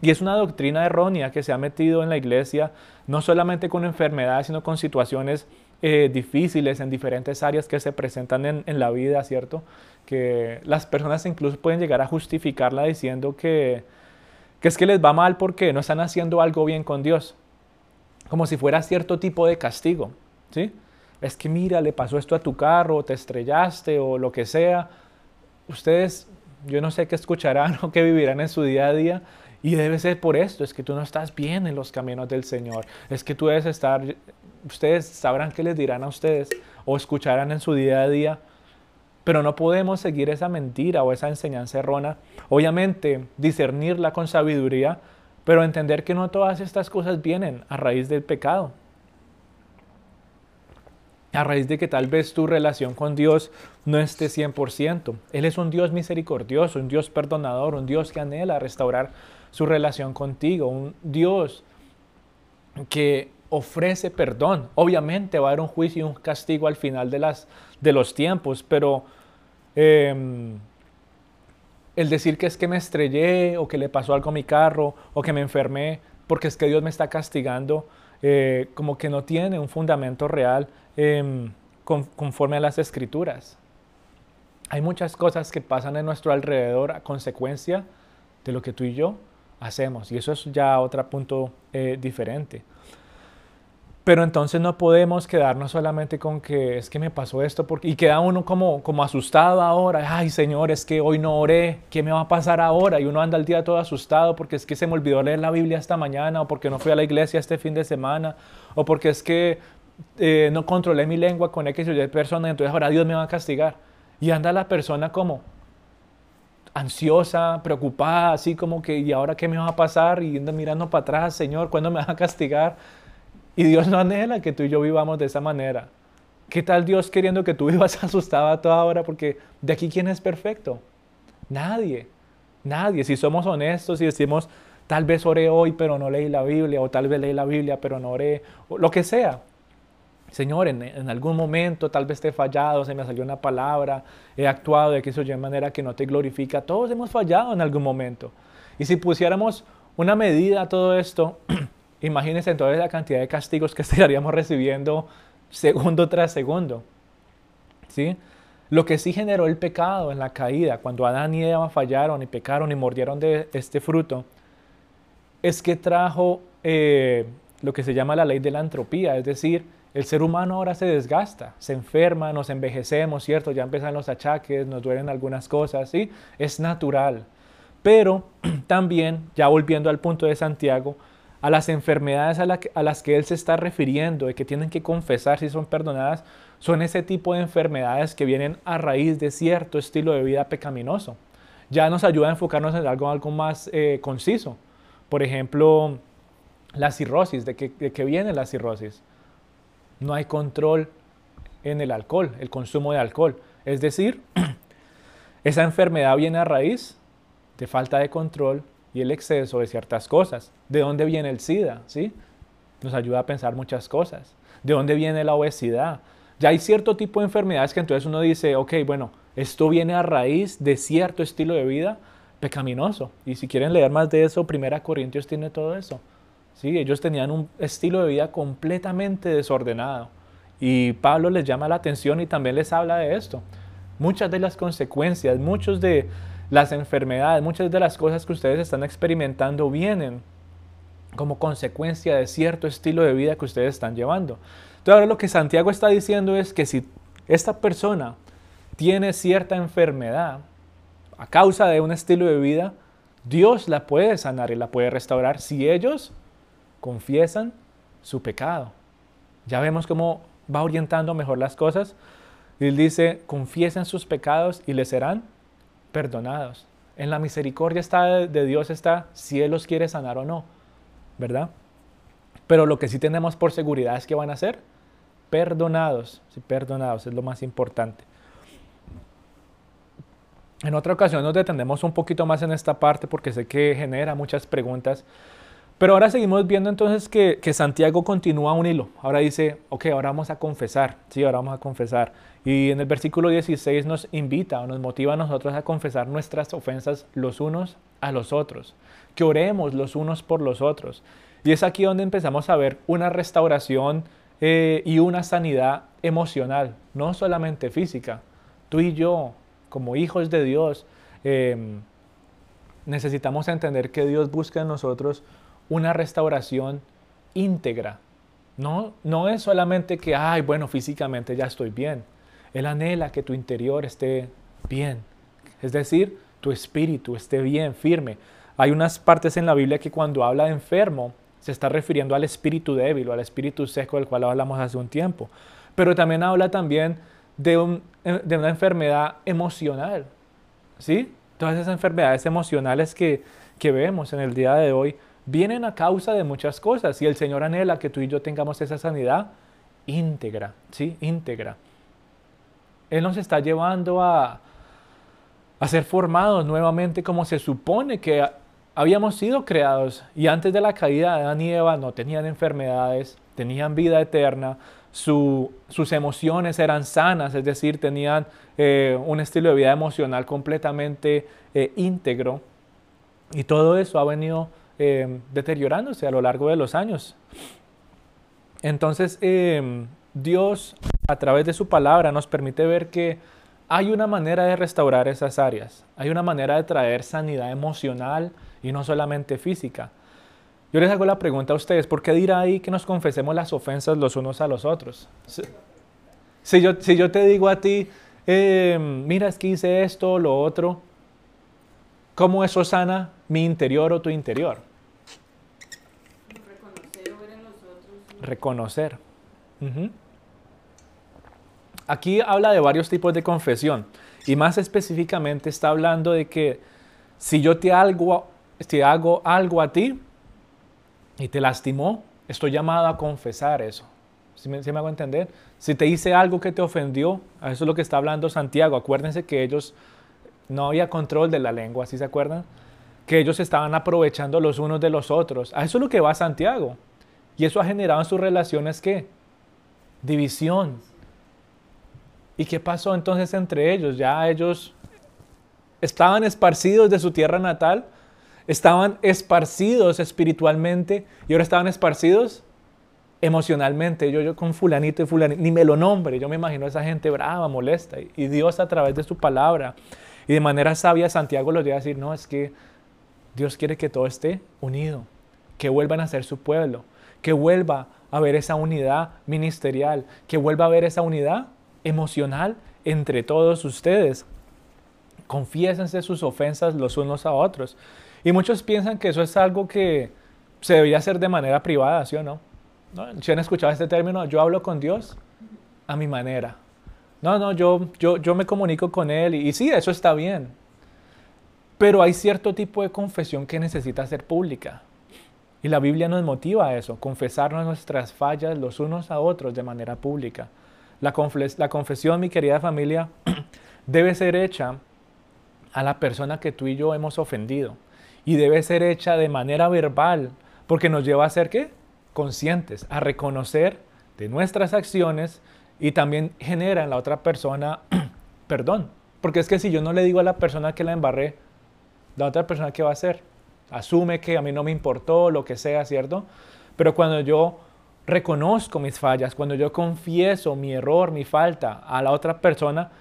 Y es una doctrina errónea que se ha metido en la iglesia, no solamente con enfermedades, sino con situaciones eh, difíciles en diferentes áreas que se presentan en, en, la vida, ¿cierto? Que las personas incluso pueden llegar a justificarla diciendo que, que es que les va mal porque no están haciendo algo bien con Dios, como si fuera cierto tipo de castigo, ¿sí? Es que mira, le pasó esto a tu carro, te estrellaste o lo que sea. Ustedes, yo no sé qué escucharán o qué vivirán en su día a día, y debe ser por esto, es que tú no estás bien en los caminos del Señor. Es que tú debes estar, ustedes sabrán qué les dirán a ustedes o escucharán en su día a día. Pero no podemos seguir esa mentira o esa enseñanza errónea. Obviamente, discernirla con sabiduría, pero entender que no todas estas cosas vienen a raíz del pecado. A raíz de que tal vez tu relación con Dios no esté 100%. Él es un Dios misericordioso, un Dios perdonador, un Dios que anhela restaurar su relación contigo, un Dios que ofrece perdón. Obviamente va a haber un juicio y un castigo al final de, las, de los tiempos, pero em, el decir que es que me estrellé o que le pasó algo a mi carro o que me enfermé porque es que Dios me está castigando, eh, como que no tiene un fundamento real em, conforme a las escrituras. Hay muchas cosas que pasan en nuestro alrededor a consecuencia de lo que tú y yo hacemos y eso es ya otro punto eh, diferente. Pero entonces no podemos quedarnos solamente con que es que me pasó esto porque, y queda uno como, como asustado ahora. Ay, Señor, es que hoy no oré. ¿Qué me va a pasar ahora? Y uno anda el día todo asustado porque es que se me olvidó leer la Biblia esta mañana o porque no fui a la iglesia este fin de semana o porque es que eh, no controlé mi lengua con X o Y personas. Entonces ahora Dios me va a castigar. Y anda la persona como ansiosa, preocupada, así como que, ¿y ahora qué me va a pasar? Y mirando para atrás, Señor, ¿cuándo me va a castigar? Y Dios no anhela que tú y yo vivamos de esa manera. ¿Qué tal Dios queriendo que tú vivas asustada toda hora? Porque de aquí, ¿quién es perfecto? Nadie. Nadie. Si somos honestos y decimos, tal vez oré hoy, pero no leí la Biblia, o tal vez leí la Biblia, pero no oré, o lo que sea. Señor, en, algún momento tal vez te he fallado, se me salió una palabra, he actuado de que eso de manera que no te glorifica. Todos hemos fallado en algún momento. Y si pusiéramos una medida a todo esto, Imagínense entonces la cantidad de castigos que estaríamos recibiendo segundo tras segundo. ¿Sí? Lo que sí generó el pecado en la caída, cuando Adán y Eva fallaron y pecaron y mordieron de este fruto, es que trajo eh, lo que se llama la ley de la entropía, es decir, el ser humano ahora se desgasta, se enferma, nos envejecemos, ¿cierto? Ya empiezan los achaques, nos duelen algunas cosas, ¿sí? Es natural. Pero también, ya volviendo al punto de Santiago, a las enfermedades a, las que él se está refiriendo, de que tienen que confesar si son perdonadas, son ese tipo de enfermedades que vienen a raíz de cierto estilo de vida pecaminoso. Ya nos ayuda a enfocarnos en algo, algo más eh, conciso. Por ejemplo, la cirrosis. ¿De ¿De qué viene la cirrosis? No hay control en el alcohol, el consumo de alcohol. Es decir, esa enfermedad viene a raíz de falta de control y el exceso de ciertas cosas. ¿De dónde viene el SIDA? ¿Sí? Nos ayuda a pensar muchas cosas. ¿De dónde viene la obesidad? Ya hay cierto tipo de enfermedades que entonces uno dice, ok, bueno, esto viene a raíz de cierto estilo de vida pecaminoso. Y si quieren leer más de eso, Primera Corintios tiene todo eso. ¿Sí? Ellos tenían un estilo de vida completamente desordenado. Y Pablo les llama la atención y también les habla de esto. Muchas de las consecuencias, muchos de, las enfermedades, muchas de las cosas que ustedes están experimentando vienen como consecuencia de cierto estilo de vida que ustedes están llevando. Entonces ahora lo que Santiago está diciendo es que si esta persona tiene cierta enfermedad a causa de un estilo de vida, Dios la puede sanar y la puede restaurar si ellos confiesan su pecado. Ya vemos cómo va orientando mejor las cosas. Él dice, confiesen sus pecados y les serán perdonados. En la misericordia está de Dios está si Él los quiere sanar o no, ¿verdad? Pero lo que sí tenemos por seguridad es que van a ser perdonados, sí, perdonados, es lo más importante. En otra ocasión nos detenemos un poquito más en esta parte porque sé que genera muchas preguntas. Pero ahora seguimos viendo entonces que, que, Santiago continúa un hilo. Ahora dice, ok, ahora vamos a confesar. Sí, ahora vamos a confesar. Y en el versículo 16 nos invita o nos motiva a nosotros a confesar nuestras ofensas los unos a los otros. Que oremos los unos por los otros. Y es aquí donde empezamos a ver una restauración eh, y una sanidad emocional, no solamente física. Tú y yo, como hijos de Dios, em, necesitamos entender que Dios busca en nosotros una restauración íntegra. No, no es solamente que, ay, bueno, físicamente ya estoy bien. Él anhela que tu interior esté bien. Es decir, tu espíritu esté bien, firme. Hay unas partes en la Biblia que cuando habla de enfermo, se está refiriendo al espíritu débil o al espíritu seco del cual hablamos hace un tiempo. Pero también habla también de, de una enfermedad emocional. ¿Sí? Todas esas enfermedades emocionales que, que vemos en el día de hoy vienen a causa de muchas cosas y el Señor anhela que tú y yo tengamos esa sanidad íntegra, ¿sí? Íntegra. Él nos está llevando a, a ser formados nuevamente como se supone que habíamos sido creados y antes de la caída de Adán y Eva no tenían enfermedades, tenían vida eterna, sus emociones eran sanas, es decir, tenían eh, un estilo de vida emocional completamente eh, íntegro y todo eso ha venido eh, deteriorándose a lo largo de los años. Entonces, Dios a través de su palabra nos permite ver que hay una manera de restaurar esas áreas, hay una manera de traer sanidad emocional, y no solamente física. Yo les hago la pregunta a ustedes, ¿por qué dirá ahí que nos confesemos las ofensas los unos a los otros? Si, yo, si yo te digo a ti, eh, mira, es que hice esto, lo otro, ¿cómo eso sana mi interior o tu interior? Reconocer o ver en los Reconocer. Aquí habla de varios tipos de confesión y más específicamente está hablando de que si yo te hago si hago algo a ti y te lastimó, estoy llamado a confesar eso. ¿Sí me, hago entender? Si te hice algo que te ofendió, eso es lo que está hablando Santiago. Acuérdense que ellos no había control de la lengua, ¿sí se acuerdan? Que ellos estaban aprovechando los unos de los otros. A eso es lo que va Santiago. Y eso ha generado en sus relaciones qué? División. ¿Y qué pasó entonces entre ellos? Ya ellos estaban esparcidos de su tierra natal, Estaban esparcidos espiritualmente y ahora estaban esparcidos emocionalmente. Yo, yo con fulanito y fulanito, ni me lo nombre, yo me imagino a esa gente brava, molesta. Y Dios a través de su palabra y de manera sabia Santiago los lleva a decir, no, es que Dios quiere que todo esté unido, que vuelvan a ser su pueblo, que vuelva a haber esa unidad ministerial, que vuelva a haber esa unidad emocional entre todos ustedes. Confiésense sus ofensas los unos a otros. Y muchos piensan que eso es algo que se debería hacer de manera privada, ¿sí o no? ¿No? ¿Si han escuchado este término? Yo hablo con Dios a mi manera. No, no, yo, yo, yo me comunico con Él y, y sí, eso está bien. Pero hay cierto tipo de confesión que necesita ser pública. Y la Biblia nos motiva a eso, confesarnos nuestras fallas los unos a otros de manera pública. La, confesión, mi querida familia, debe ser hecha a la persona que tú y yo hemos ofendido y debe ser hecha de manera verbal, porque nos lleva a ser qué? Conscientes, a reconocer de nuestras acciones y también genera en la otra persona perdón. Porque es que si yo no le digo a la persona que la embarré, la otra persona qué va a hacer? Asume que a mí no me importó, lo que sea, ¿cierto? Pero cuando yo reconozco mis fallas, cuando yo confieso mi error, mi falta a la otra persona,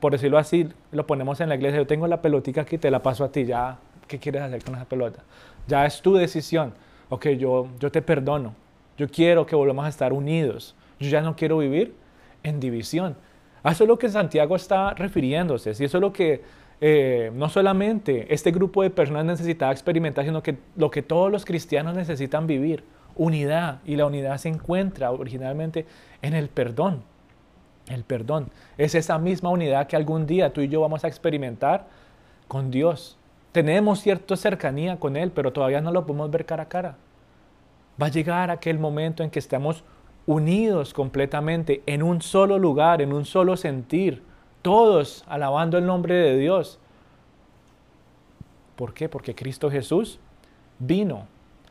por decirlo así, lo ponemos en la iglesia, yo tengo la pelotica aquí, te la paso a ti, ya ¿Qué quieres hacer con esa pelota? Ya es tu decisión. Ok, yo, yo te perdono. Yo quiero que volvamos a estar unidos. Yo ya no quiero vivir en división. A eso es lo que Santiago está refiriéndose. Y eso es lo que eh, no solamente este grupo de personas necesitaba experimentar, sino que lo que todos los cristianos necesitan vivir. Unidad. Y la unidad se encuentra originalmente en el perdón. El perdón. Es esa misma unidad que algún día tú y yo vamos a experimentar con Dios tenemos cierta cercanía con Él, pero todavía no lo podemos ver cara a cara. Va a llegar aquel momento en que estemos unidos completamente en un solo lugar, en un solo sentir, todos alabando el nombre de Dios. ¿Por qué? Porque Cristo Jesús vino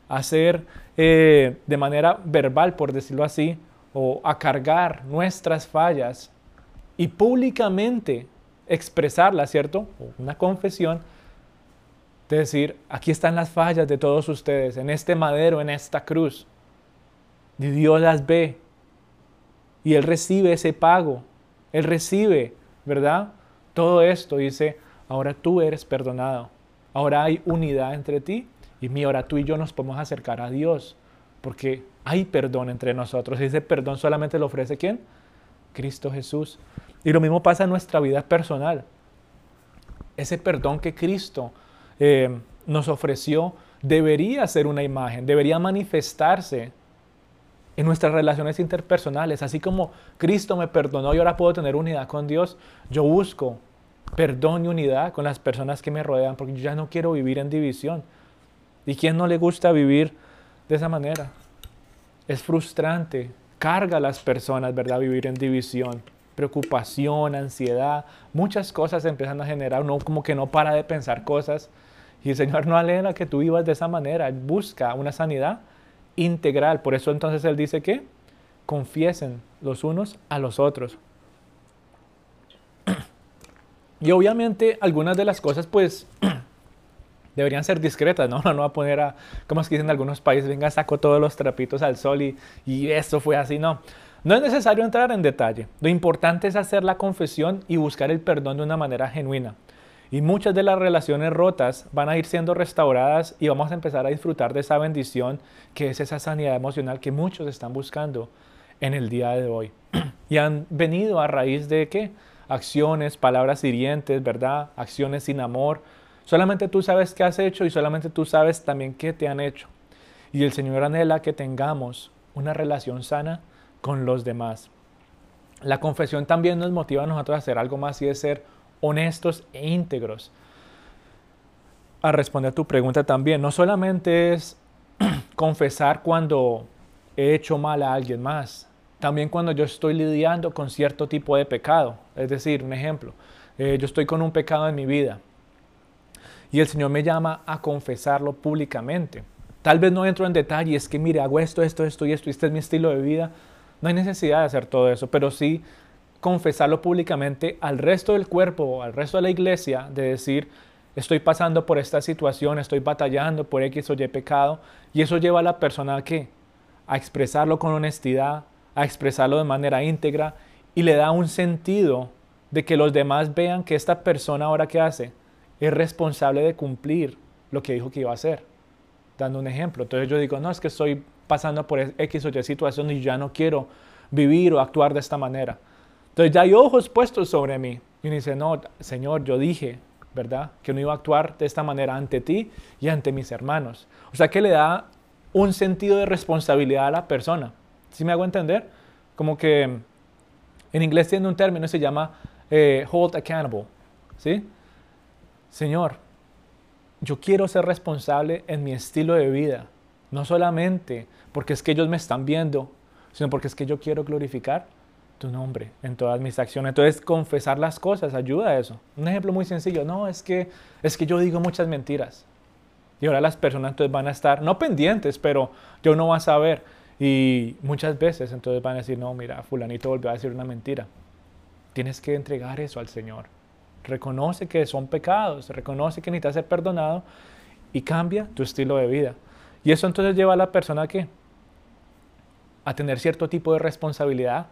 a ser eh, de manera verbal, por decirlo así, o a cargar nuestras fallas y públicamente expresarlas, ¿cierto? Una confesión de decir, aquí están las fallas de todos ustedes, en este madero, en esta cruz. Y Dios las ve. Y Él recibe ese pago. Él recibe, ¿verdad? Todo esto dice, ahora tú eres perdonado. Ahora hay unidad entre ti y mi, ahora tú y yo nos podemos acercar a Dios. Porque hay perdón entre nosotros. Y ese perdón solamente lo ofrece quién? Cristo Jesús. Y lo mismo pasa en nuestra vida personal. Ese perdón que Cristo eh, nos ofreció debería ser una imagen, debería manifestarse en nuestras relaciones interpersonales. Así como Cristo me perdonó y ahora puedo tener unidad con Dios, yo busco perdón y unidad con las personas que me rodean, porque yo ya no quiero vivir en división. ¿Y quién no le gusta vivir de esa manera? Es frustrante, carga a las personas, ¿verdad? Vivir en división, preocupación, ansiedad, muchas cosas empiezan a generar, uno como que no para de pensar cosas. Y el Señor no alegra que tú vivas de esa manera, busca una sanidad integral. Por eso entonces Él dice que confiesen los unos a los otros. Y obviamente algunas de las cosas pues deberían ser discretas, ¿no? No, no va a poner a, como es que dicen en algunos países, venga, saco todos los trapitos al sol y, y esto fue así, no. No es necesario entrar en detalle. Lo importante es hacer la confesión y buscar el perdón de una manera genuina. Y muchas de las relaciones rotas van a ir siendo restauradas y vamos a empezar a disfrutar de esa bendición que es esa sanidad emocional que muchos están buscando en el día de hoy. y han venido a raíz de qué? Acciones, palabras hirientes, ¿verdad? Acciones sin amor. Solamente tú sabes qué has hecho y solamente tú sabes también qué te han hecho. Y el Señor anhela que tengamos una relación sana con los demás. La confesión también nos motiva a nosotros a hacer algo más y es ser honestos e íntegros. A responder a tu pregunta también, no solamente es confesar cuando he hecho mal a alguien más, también cuando yo estoy lidiando con cierto tipo de pecado. Es decir, un ejemplo, eh, yo estoy con un pecado en mi vida y el Señor me llama a confesarlo públicamente. Tal vez no entro en detalle, es que mire, hago esto, esto, esto y esto, este es mi estilo de vida. No hay necesidad de hacer todo eso, pero sí confesarlo públicamente al resto del cuerpo, al resto de la iglesia, de decir, estoy pasando por esta situación, estoy batallando por X o Y pecado, y eso lleva a la persona a qué? A expresarlo con honestidad, a expresarlo de manera íntegra, y le da un sentido de que los demás vean que esta persona ahora que hace es responsable de cumplir lo que dijo que iba a hacer. Dando un ejemplo. Entonces yo digo, no, es que estoy pasando por X o Y situación y ya no quiero vivir o actuar de esta manera. Entonces ya hay ojos puestos sobre mí. Y uno dice, no, Señor, yo dije, ¿verdad? Que no iba a actuar de esta manera ante ti y ante mis hermanos. O sea que le da un sentido de responsabilidad a la persona. ¿Sí me hago entender? Como que en inglés tiene un término se llama eh, hold accountable. ¿Sí? Señor, yo quiero ser responsable en mi estilo de vida. No solamente porque es que ellos me están viendo, sino porque es que yo quiero glorificar tu nombre en todas mis acciones. Entonces, confesar las cosas ayuda a eso. Un ejemplo muy sencillo, no, es que, es que yo digo muchas mentiras. Y ahora las personas entonces van a estar, no pendientes, pero yo no va a saber. Y muchas veces entonces van a decir, no, mira, fulanito volvió a decir una mentira. Tienes que entregar eso al Señor. Reconoce que son pecados, reconoce que necesitas ser perdonado y cambia tu estilo de vida. Y eso entonces lleva a la persona a qué? A tener cierto tipo de responsabilidad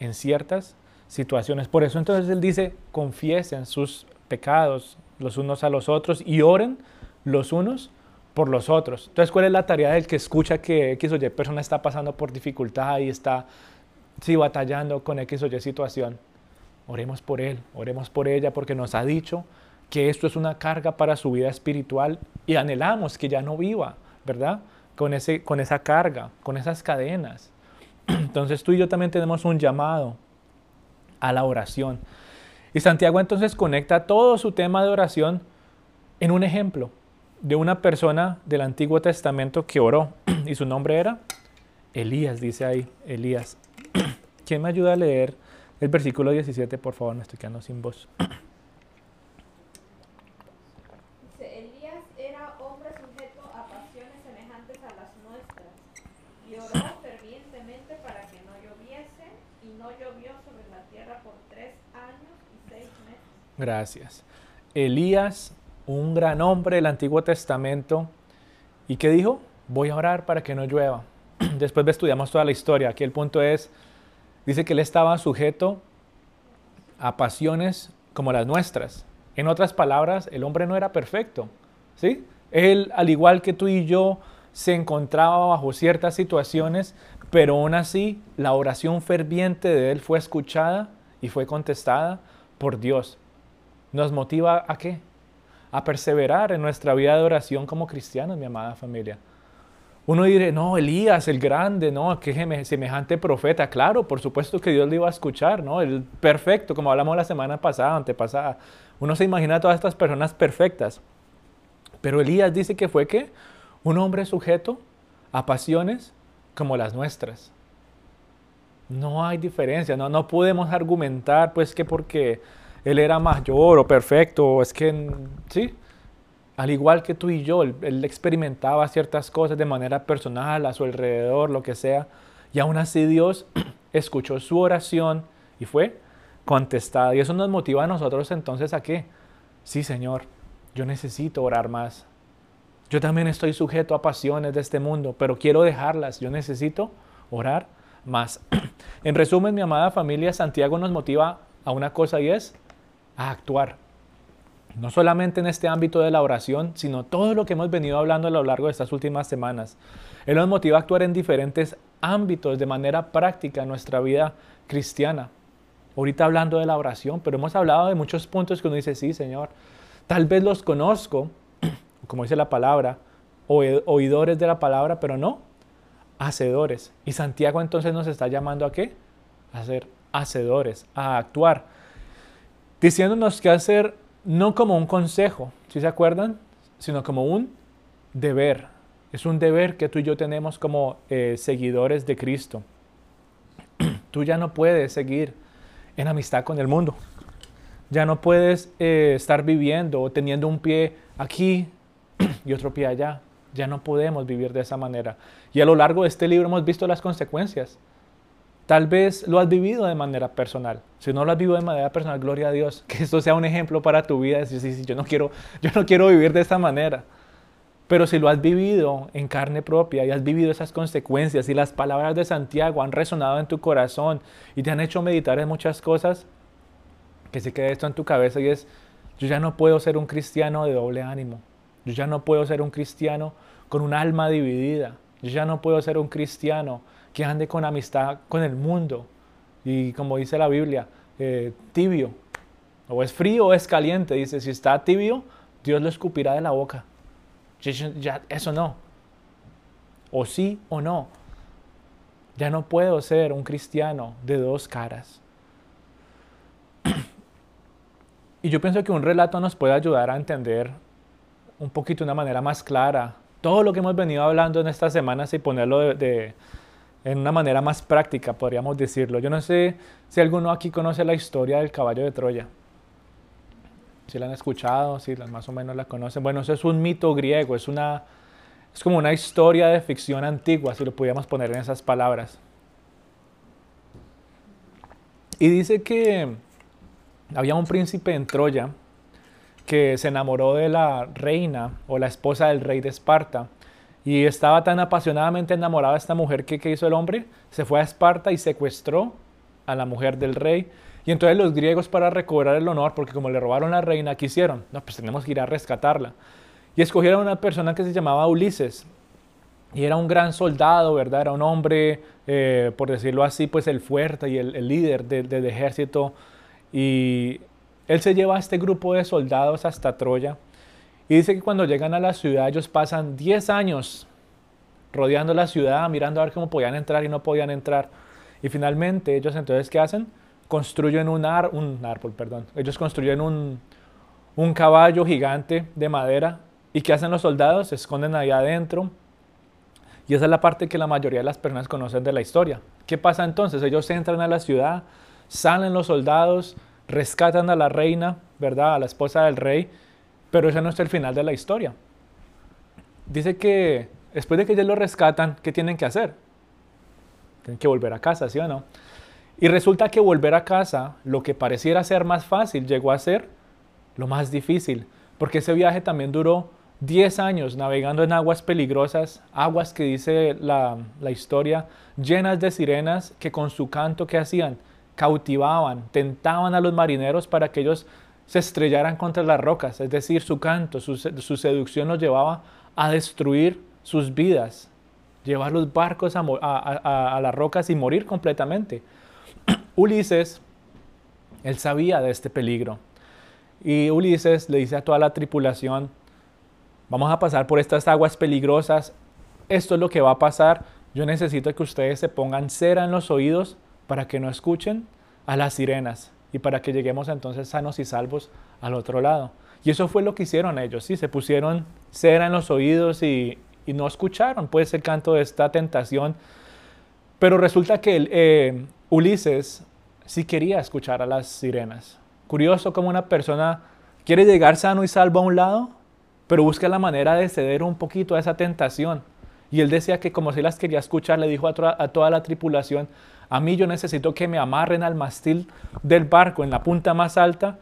en ciertas situaciones. Por eso entonces él dice, confiesen sus pecados los unos a los otros y oren los unos por los otros. Entonces, ¿cuál es la tarea del que escucha que X o Y persona está pasando por dificultad y está sí, batallando con X o Y situación? Oremos por él, oremos por ella porque nos ha dicho que esto es una carga para su vida espiritual y anhelamos que ya no viva, ¿verdad? Con, ese, con esa carga, con esas cadenas. Entonces tú y yo también tenemos un llamado a la oración. Y Santiago entonces conecta todo su tema de oración en un ejemplo de una persona del Antiguo Testamento que oró. Y su nombre era Elías, dice ahí, Elías. ¿Quién me ayuda a leer el versículo 17? Por favor, me estoy quedando sin voz. Gracias. Elías, un gran hombre del Antiguo Testamento. ¿Y qué dijo? Voy a orar para que no llueva. Después estudiamos toda la historia. Aquí el punto es, dice que él estaba sujeto a pasiones como las nuestras. En otras palabras, el hombre no era perfecto. ¿sí? Él, al igual que tú y yo, se encontraba bajo ciertas situaciones, pero aún así la oración ferviente de él fue escuchada y fue contestada por Dios nos motiva a qué? A perseverar en nuestra vida de oración como cristianos, mi amada familia. Uno dirá, no, Elías, el grande, no, qué semejante profeta. Claro, por supuesto que Dios le iba a escuchar, ¿no? El perfecto, como hablamos la semana pasada, antepasada. Uno se imagina a todas estas personas perfectas. Pero Elías dice que fue que un hombre sujeto a pasiones como las nuestras. No hay diferencia, no, no podemos argumentar pues que porque él era mayor o perfecto, es que sí, al igual que tú y yo, él, experimentaba ciertas cosas de manera personal, a su alrededor, lo que sea, y aún así Dios escuchó su oración y fue contestada. Y eso nos motiva a nosotros entonces a qué? Sí, Señor, yo necesito orar más. Yo también estoy sujeto a pasiones de este mundo, pero quiero dejarlas. Yo necesito orar más. en resumen, mi amada familia, Santiago nos motiva a una cosa y es a actuar. No solamente en este ámbito de la oración, sino todo lo que hemos venido hablando a lo largo de estas últimas semanas. Él nos motiva a actuar en diferentes ámbitos de manera práctica en nuestra vida cristiana. Ahorita hablando de la oración, pero hemos hablado de muchos puntos que uno dice, sí, Señor, tal vez los conozco, como dice la palabra, oidores de la palabra, pero no hacedores. Y Santiago entonces nos está llamando a qué? A ser hacedores, a actuar diciéndonos que hacer no como un consejo, si se acuerdan, sino como un deber. Es un deber que tú y yo tenemos como eh, seguidores de Cristo. tú ya no puedes seguir en amistad con el mundo. Ya no puedes eh, estar viviendo o teniendo un pie aquí y otro pie allá. Ya no podemos vivir de esa manera. Y a lo largo de este libro hemos visto las consecuencias. Tal vez lo has vivido de manera personal. Si no lo has vivido de manera personal, gloria a Dios. Que esto sea un ejemplo para tu vida. Decir, sí, sí, yo no quiero, yo no quiero vivir de esta manera. Pero si lo has vivido en carne propia y has vivido esas consecuencias y las palabras de Santiago han resonado en tu corazón y te han hecho meditar en muchas cosas, que se quede esto en tu cabeza y es, yo ya no puedo ser un cristiano de doble ánimo. Yo ya no puedo ser un cristiano con un alma dividida. Yo ya no puedo ser un cristiano que ande con amistad con el mundo. Y como dice la Biblia, eh, tibio. O es frío o es caliente. Dice, si está tibio, Dios lo escupirá de la boca. Ya, eso no. O sí o no. Ya no puedo ser un cristiano de dos caras. y yo pienso que un relato nos puede ayudar a entender un poquito de una manera más clara todo lo que hemos venido hablando en estas semanas y ponerlo de en una manera más práctica, podríamos decirlo. Yo no sé si alguno aquí conoce la historia del caballo de Troya. Si la han escuchado, si más o menos la conocen. Bueno, eso es un mito griego, es, una, es como una historia de ficción antigua, si lo pudiéramos poner en esas palabras. Y dice que había un príncipe en Troya que se enamoró de la reina o la esposa del rey de Esparta y estaba tan apasionadamente enamorada de esta mujer que, ¿qué hizo el hombre? Se fue a Esparta y secuestró a la mujer del rey. Y entonces los griegos para recobrar el honor, porque como le robaron la reina, ¿qué hicieron? No, pues tenemos que ir a rescatarla. Y escogieron a una persona que se llamaba Ulises. Y era un gran soldado, ¿verdad? Era un hombre, eh, por decirlo así, pues el fuerte y el, líder del ejército. Y él se lleva a este grupo de soldados hasta Troya. Y dice que cuando llegan a la ciudad ellos pasan 10 años rodeando la ciudad, mirando a ver cómo podían entrar y no podían entrar. Y finalmente ellos entonces, ¿qué hacen? Construyen un, un árbol, perdón. Ellos construyen un, un caballo gigante de madera. ¿Y qué hacen los soldados? Se esconden ahí adentro. Y esa es la parte que la mayoría de las personas conocen de la historia. ¿Qué pasa entonces? Ellos entran a la ciudad, salen los soldados, rescatan a la reina, ¿verdad? A la esposa del rey pero ese no es el final de la historia. Dice que después de que ellos lo rescatan, ¿qué tienen que hacer? Tienen que volver a casa, ¿sí o no? Y resulta que volver a casa, lo que pareciera ser más fácil, llegó a ser lo más difícil, porque ese viaje también duró 10 años navegando en aguas peligrosas, aguas que dice la, la historia, llenas de sirenas que con su canto que hacían, cautivaban, tentaban a los marineros para que ellos se estrellaran contra las rocas, es decir, su canto, su, seducción los llevaba a destruir sus vidas, llevar los barcos a, las rocas y morir completamente. Ulises, él sabía de este peligro. Y Ulises le dice a toda la tripulación, vamos a pasar por estas aguas peligrosas, esto es lo que va a pasar, yo necesito que ustedes se pongan cera en los oídos para que no escuchen a las sirenas y para que lleguemos entonces sanos y salvos al otro lado. Y eso fue lo que hicieron ellos, sí, se pusieron cera en los oídos y, no escucharon pues el canto de esta tentación. Pero resulta que eh, Ulises sí quería escuchar a las sirenas. Curioso como una persona quiere llegar sano y salvo a un lado, pero busca la manera de ceder un poquito a esa tentación. Y él decía que como si las quería escuchar, le dijo a toda la tripulación, a mí yo necesito que me amarren al mastil del barco en la punta más alta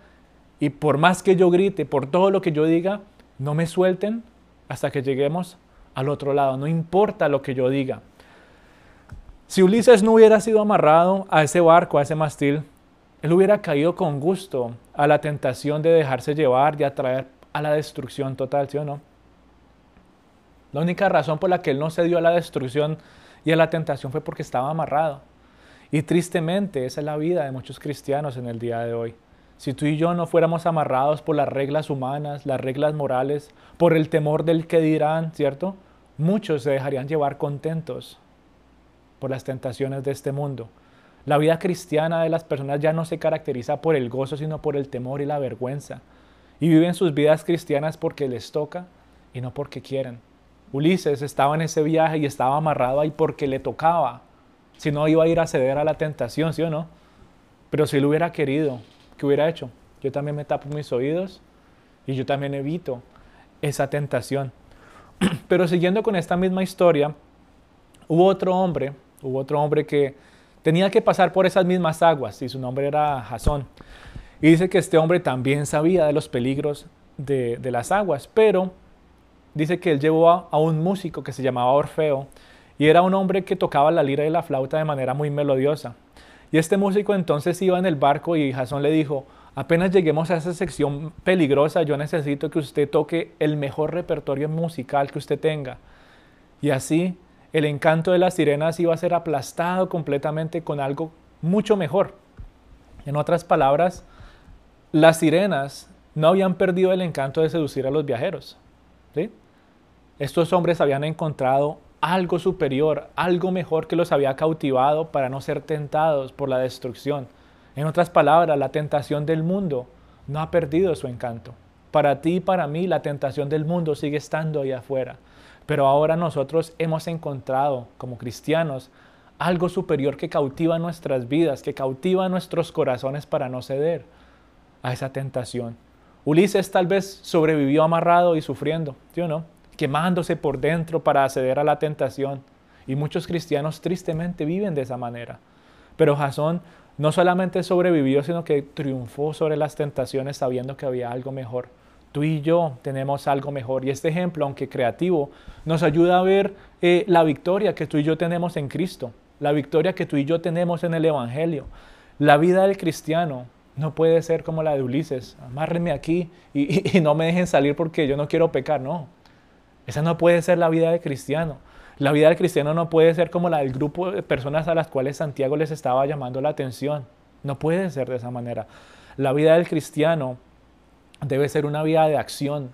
y por más que yo grite, por todo lo que yo diga, no me suelten hasta que lleguemos al otro lado, no importa lo que yo diga. Si Ulises no hubiera sido amarrado a ese barco, a ese mastil, él hubiera caído con gusto a la tentación de dejarse llevar y atraer a la destrucción total, ¿sí o no? La única razón por la que él no se dio a la destrucción y a la tentación fue porque estaba amarrado. Y tristemente esa es la vida de muchos cristianos en el día de hoy. Si tú y yo no fuéramos amarrados por las reglas humanas, las reglas morales, por el temor del que dirán, ¿cierto? Muchos se dejarían llevar contentos por las tentaciones de este mundo. La vida cristiana de las personas ya no se caracteriza por el gozo, sino por el temor y la vergüenza. Y viven sus vidas cristianas porque les toca y no porque quieren. Ulises estaba en ese viaje y estaba amarrado ahí porque le tocaba, si no iba a ir a ceder a la tentación, ¿sí o no? Pero si lo hubiera querido, ¿qué hubiera hecho? Yo también me tapo mis oídos y yo también evito esa tentación. Pero siguiendo con esta misma historia, hubo otro hombre, hubo otro hombre que tenía que pasar por esas mismas aguas y su nombre era Jasón. Y dice que este hombre también sabía de los peligros de, las aguas, pero dice que él llevó a, a un músico que se llamaba Orfeo y era un hombre que tocaba la lira y la flauta de manera muy melodiosa. Y este músico entonces iba en el barco y Jasón le dijo, apenas lleguemos a esa sección peligrosa, yo necesito que usted toque el mejor repertorio musical que usted tenga. Y así el encanto de las sirenas iba a ser aplastado completamente con algo mucho mejor. En otras palabras, las sirenas no habían perdido el encanto de seducir a los viajeros. Estos hombres habían encontrado algo superior, algo mejor que los había cautivado para no ser tentados por la destrucción. En otras palabras, la tentación del mundo no ha perdido su encanto. Para ti y para mí la tentación del mundo sigue estando ahí afuera. Pero ahora nosotros hemos encontrado como cristianos algo superior que cautiva nuestras vidas, que cautiva nuestros corazones para no ceder a esa tentación. Ulises tal vez sobrevivió amarrado y sufriendo, ¿sí o no? Quemándose por dentro para acceder a la tentación. Y muchos cristianos tristemente viven de esa manera. Pero Jasón no solamente sobrevivió, sino que triunfó sobre las tentaciones sabiendo que había algo mejor. Tú y yo tenemos algo mejor. Y este ejemplo, aunque creativo, nos ayuda a ver eh, la victoria que tú y yo tenemos en Cristo, la victoria que tú y yo tenemos en el Evangelio. La vida del cristiano no puede ser como la de Ulises. Amárrenme aquí y, y no me dejen salir porque yo no quiero pecar. No, esa no puede ser la vida del cristiano. La vida del cristiano no puede ser como la del grupo de personas a las cuales Santiago les estaba llamando la atención. No puede ser de esa manera. La vida del cristiano debe ser una vida de acción,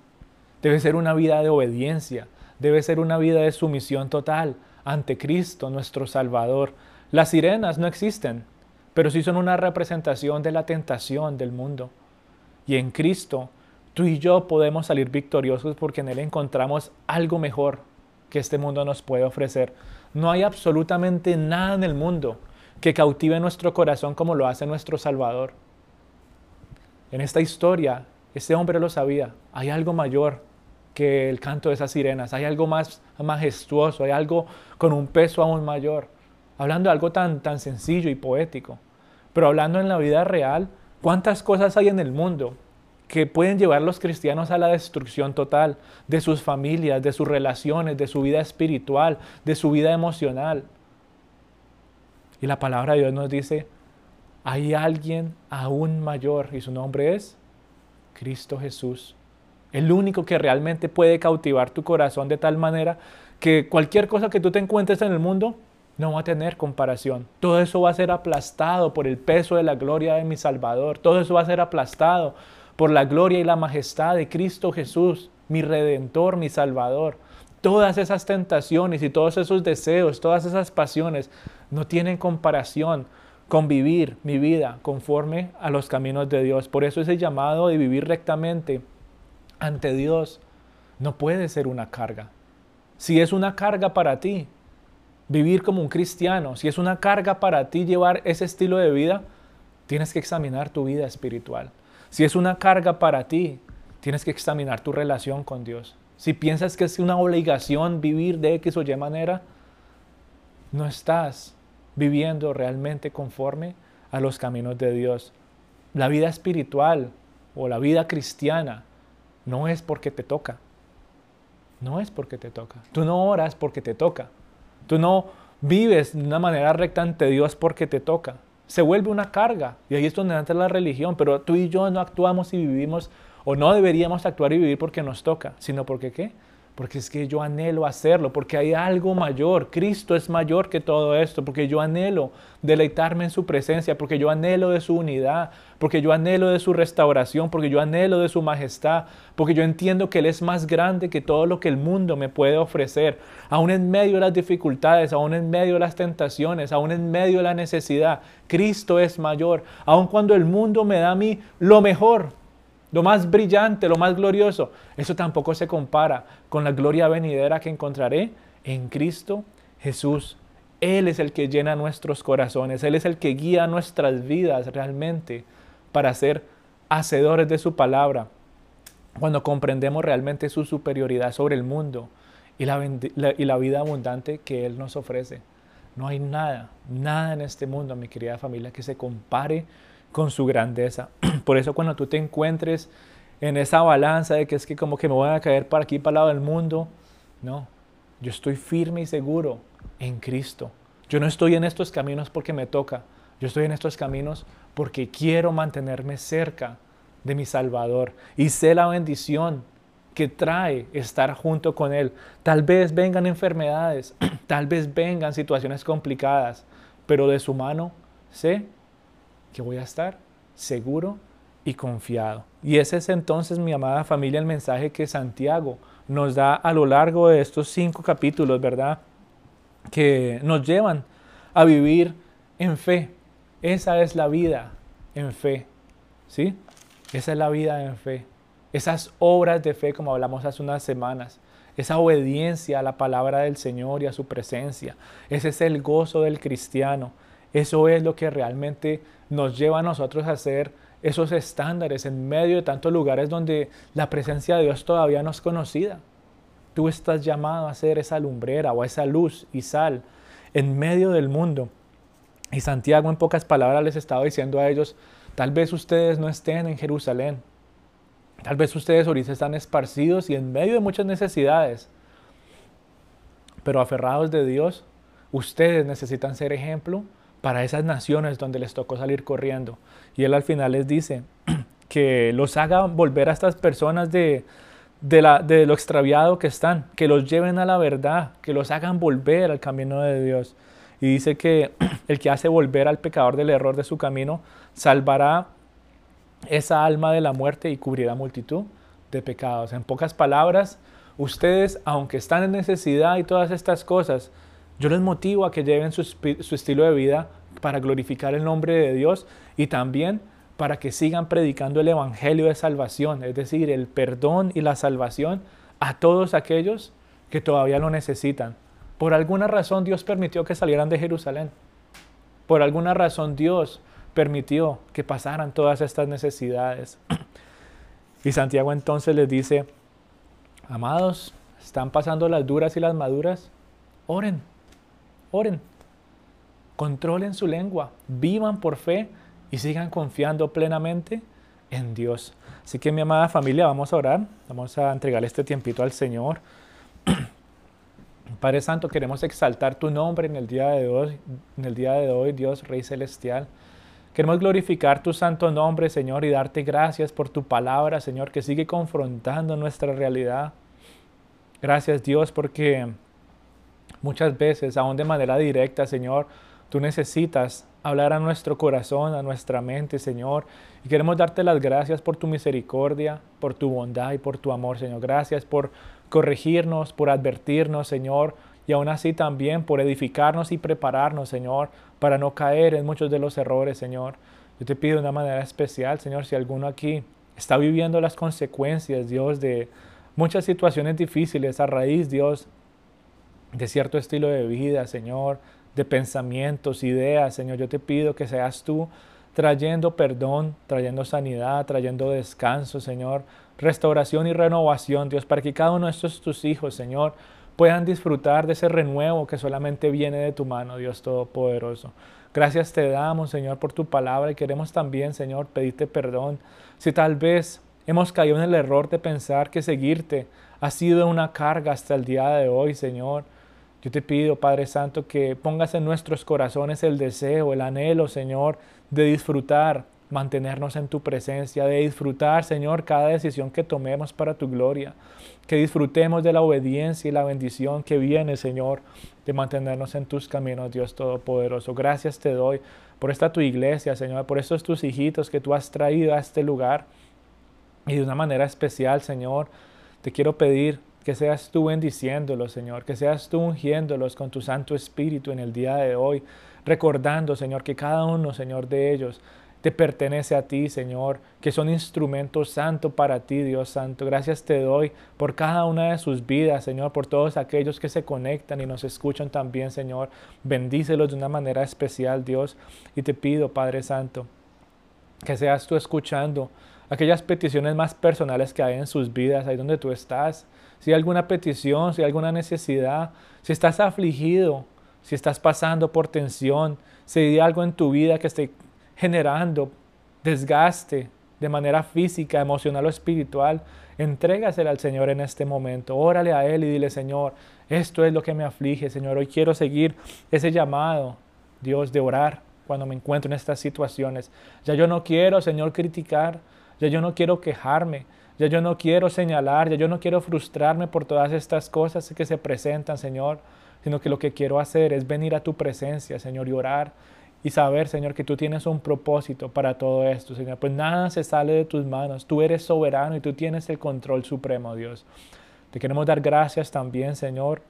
debe ser una vida de obediencia, debe ser una vida de sumisión total ante Cristo, nuestro Salvador. Las sirenas no existen, pero sí son una representación de la tentación del mundo. Y en Cristo tú y yo podemos salir victoriosos porque en Él encontramos algo mejor que este mundo nos puede ofrecer. No hay absolutamente nada en el mundo que cautive nuestro corazón como lo hace nuestro Salvador. En esta historia, este hombre lo sabía, hay algo mayor que el canto de esas sirenas, hay algo más majestuoso, hay algo con un peso aún mayor. Hablando de algo tan, tan sencillo y poético, pero hablando en la vida real, ¿cuántas cosas hay en el mundo que pueden llevar los cristianos a la destrucción total de sus familias, de sus relaciones, de su vida espiritual, de su vida emocional. Y la palabra de Dios nos dice, hay alguien aún mayor y su nombre es Cristo Jesús. El único que realmente puede cautivar tu corazón de tal manera que cualquier cosa que tú te encuentres en el mundo no va a tener comparación. Todo eso va a ser aplastado por el peso de la gloria de mi Salvador. Todo eso va a ser aplastado por la gloria y la majestad de Cristo Jesús, mi redentor, mi salvador. todas esas tentaciones y todos esos deseos, todas esas pasiones no tienen comparación con vivir mi vida conforme a los caminos de Dios. Por eso ese llamado de vivir rectamente ante Dios no puede ser una carga. Si es una carga para ti vivir como un cristiano, si es una carga para ti llevar ese estilo de vida, tienes que examinar tu vida espiritual. Si es una carga para ti, tienes que examinar tu relación con Dios. Si piensas que es una obligación vivir de X o Y manera, no estás viviendo realmente conforme a los caminos de Dios. La vida espiritual o la vida cristiana no es porque te toca. No es porque te toca. Tú no oras porque te toca. Tú no vives de una manera recta ante Dios porque te toca. Se vuelve una carga y ahí es donde entra la religión, pero tú y yo no actuamos y vivimos o no deberíamos actuar y vivir porque nos toca, sino porque qué? Porque es que yo anhelo hacerlo, porque hay algo mayor, Cristo es mayor que todo esto, porque yo anhelo deleitarme en su presencia, porque yo anhelo de su unidad, porque yo anhelo de su restauración, porque yo anhelo de su majestad, porque yo entiendo que Él es más grande que todo lo que el mundo me puede ofrecer, aún en medio de las dificultades, aún en medio de las tentaciones, aún en medio de la necesidad, Cristo es mayor, aun cuando el mundo me da a mí lo mejor, lo más brillante, lo más glorioso. Eso tampoco se compara con la gloria venidera que encontraré en Cristo Jesús. Él es el que llena nuestros corazones, Él es el que guía nuestras vidas realmente para ser hacedores de su palabra. Cuando comprendemos realmente su superioridad sobre el mundo y la, vida abundante que Él nos ofrece. No hay nada, nada en este mundo, mi querida familia, que se compare con su grandeza. Por eso cuando tú te encuentres en esa balanza de que es que como que me voy a caer para aquí, para el lado del mundo, no, yo estoy firme y seguro en Cristo. Yo no estoy en estos caminos porque me toca, yo estoy en estos caminos porque quiero mantenerme cerca de mi Salvador y sé la bendición que trae estar junto con Él. Tal vez vengan enfermedades, tal vez vengan situaciones complicadas, pero de su mano sé que voy a estar seguro y confiado. Y ese es entonces, mi amada familia, el mensaje que Santiago nos da a lo largo de estos cinco capítulos, ¿verdad? Que nos llevan a vivir en fe. Esa es la vida en fe, ¿sí? Esa es la vida en fe. Esas obras de fe, como hablamos hace unas semanas, esa obediencia a la palabra del Señor y a su presencia. Ese es el gozo del cristiano. Eso es lo que realmente nos lleva a nosotros a ser esos estándares en medio de tantos lugares donde la presencia de Dios todavía no es conocida. Tú estás llamado a ser esa lumbrera o esa luz y sal en medio del mundo. Y Santiago en pocas palabras les estaba diciendo a ellos, tal vez ustedes no estén en Jerusalén, tal vez ustedes ahorita están esparcidos y en medio de muchas necesidades, pero aferrados de Dios, ustedes necesitan ser ejemplo para esas naciones donde les tocó salir corriendo. Y él al final les dice que los haga volver a estas personas de, de, la, de lo extraviado que están, que los lleven a la verdad, que los hagan volver al camino de Dios. Y dice que el que hace volver al pecador del error de su camino salvará esa alma de la muerte y cubrirá multitud de pecados. En pocas palabras, ustedes, aunque están en necesidad y todas estas cosas, yo les motivo a que lleven su, estilo de vida para glorificar el nombre de Dios y también para que sigan predicando el Evangelio de salvación, es decir, el perdón y la salvación a todos aquellos que todavía lo necesitan. Por alguna razón Dios permitió que salieran de Jerusalén. Por alguna razón Dios permitió que pasaran todas estas necesidades. Y Santiago entonces les dice, amados, están pasando las duras y las maduras, oren Oren, controlen su lengua, vivan por fe y sigan confiando plenamente en Dios. Así que mi amada familia, vamos a orar, vamos a entregar este tiempito al Señor. Padre Santo, queremos exaltar tu nombre en el día de hoy, en el día de hoy, Dios Rey celestial. Queremos glorificar tu santo nombre, Señor, y darte gracias por tu palabra, Señor, que sigue confrontando nuestra realidad. Gracias, Dios, porque Muchas veces, aún de manera directa, Señor, tú necesitas hablar a nuestro corazón, a nuestra mente, Señor. Y queremos darte las gracias por tu misericordia, por tu bondad y por tu amor, Señor. Gracias por corregirnos, por advertirnos, Señor, y aún así también por edificarnos y prepararnos, Señor, para no caer en muchos de los errores, Señor. Yo te pido de una manera especial, Señor, si alguno aquí está viviendo las consecuencias, Dios, de muchas situaciones difíciles a raíz, Dios, de cierto estilo de vida, Señor, de pensamientos, ideas, Señor, yo te pido que seas tú trayendo perdón, trayendo sanidad, trayendo descanso, Señor, restauración y renovación, Dios, para que cada uno de estos tus hijos, Señor, puedan disfrutar de ese renuevo que solamente viene de tu mano, Dios Todopoderoso. Gracias te damos, Señor, por tu palabra y queremos también, Señor, pedirte perdón si tal vez hemos caído en el error de pensar que seguirte ha sido una carga hasta el día de hoy, Señor. Yo te pido, Padre Santo, que pongas en nuestros corazones el deseo, el anhelo, Señor, de disfrutar, mantenernos en tu presencia, de disfrutar, Señor, cada decisión que tomemos para tu gloria. Que disfrutemos de la obediencia y la bendición que viene, Señor, de mantenernos en tus caminos, Dios Todopoderoso. Gracias te doy por esta tu iglesia, Señor, por estos tus hijitos que tú has traído a este lugar. Y de una manera especial, Señor, te quiero pedir que seas tú bendiciéndolos, Señor, que seas tú ungiéndolos con tu Santo Espíritu en el día de hoy, recordando, Señor, que cada uno, Señor, de ellos te pertenece a ti, Señor, que son instrumentos santos para ti, Dios Santo. Gracias te doy por cada una de sus vidas, Señor, por todos aquellos que se conectan y nos escuchan también, Señor. Bendícelos de una manera especial, Dios. Y te pido, Padre Santo, que seas tú escuchando aquellas peticiones más personales que hay en sus vidas, ahí donde tú estás. Si hay alguna petición, si hay alguna necesidad, si estás afligido, si estás pasando por tensión, si hay algo en tu vida que esté generando desgaste de manera física, emocional o espiritual, entrégasela al Señor en este momento. Órale a Él y dile, Señor, esto es lo que me aflige, Señor. Hoy quiero seguir ese llamado, Dios, de orar cuando me encuentro en estas situaciones. Ya yo no quiero, Señor, criticar. Ya yo no quiero quejarme. Ya yo no quiero señalar. Ya yo no quiero frustrarme por todas estas cosas que se presentan, Señor. Sino que lo que quiero hacer es venir a tu presencia, Señor, y orar y saber, Señor, que tú tienes un propósito para todo esto, Señor. Pues nada se sale de tus manos. Tú eres soberano y tú tienes el control supremo, Dios. Te queremos dar gracias también, Señor,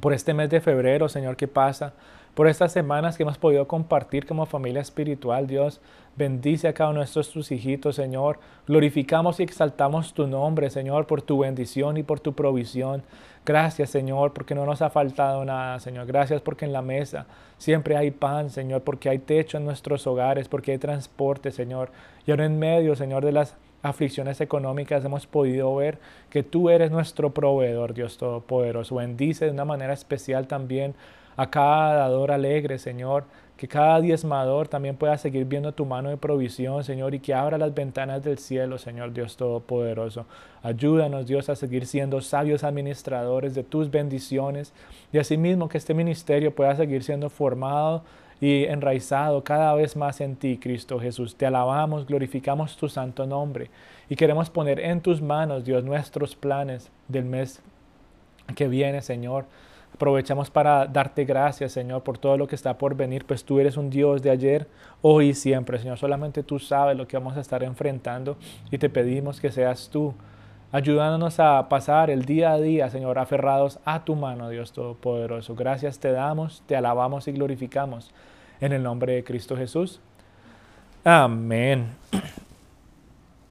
por este mes de febrero, Señor, que pasa, por estas semanas que hemos podido compartir como familia espiritual, Dios. Bendice a cada uno de tus hijitos, Señor. Glorificamos y exaltamos tu nombre, Señor, por tu bendición y por tu provisión. Gracias, Señor, porque no nos ha faltado nada, Señor. Gracias porque en la mesa siempre hay pan, Señor, porque hay techo en nuestros hogares, porque hay transporte, Señor. Y ahora en medio, Señor, de las aflicciones económicas hemos podido ver que tú eres nuestro proveedor, Dios Todopoderoso. Bendice de una manera especial también a cada dador alegre, Señor, que cada diezmador también pueda seguir viendo tu mano de provisión, Señor, y que abra las ventanas del cielo, Señor Dios Todopoderoso. Ayúdanos, Dios, a seguir siendo sabios administradores de tus bendiciones y asimismo que este ministerio pueda seguir siendo formado y enraizado cada vez más en ti, Cristo Jesús. Te alabamos, glorificamos tu santo nombre y queremos poner en tus manos, Dios, nuestros planes del mes que viene, Señor. Aprovechamos para darte gracias, Señor, por todo lo que está por venir, pues tú eres un Dios de ayer, hoy y siempre, Señor. Solamente tú sabes lo que vamos a estar enfrentando y te pedimos que seas tú ayudándonos a pasar el día a día, Señor, aferrados a tu mano, Dios Todopoderoso. Gracias te damos, te alabamos y glorificamos en el nombre de Cristo Jesús. Amén.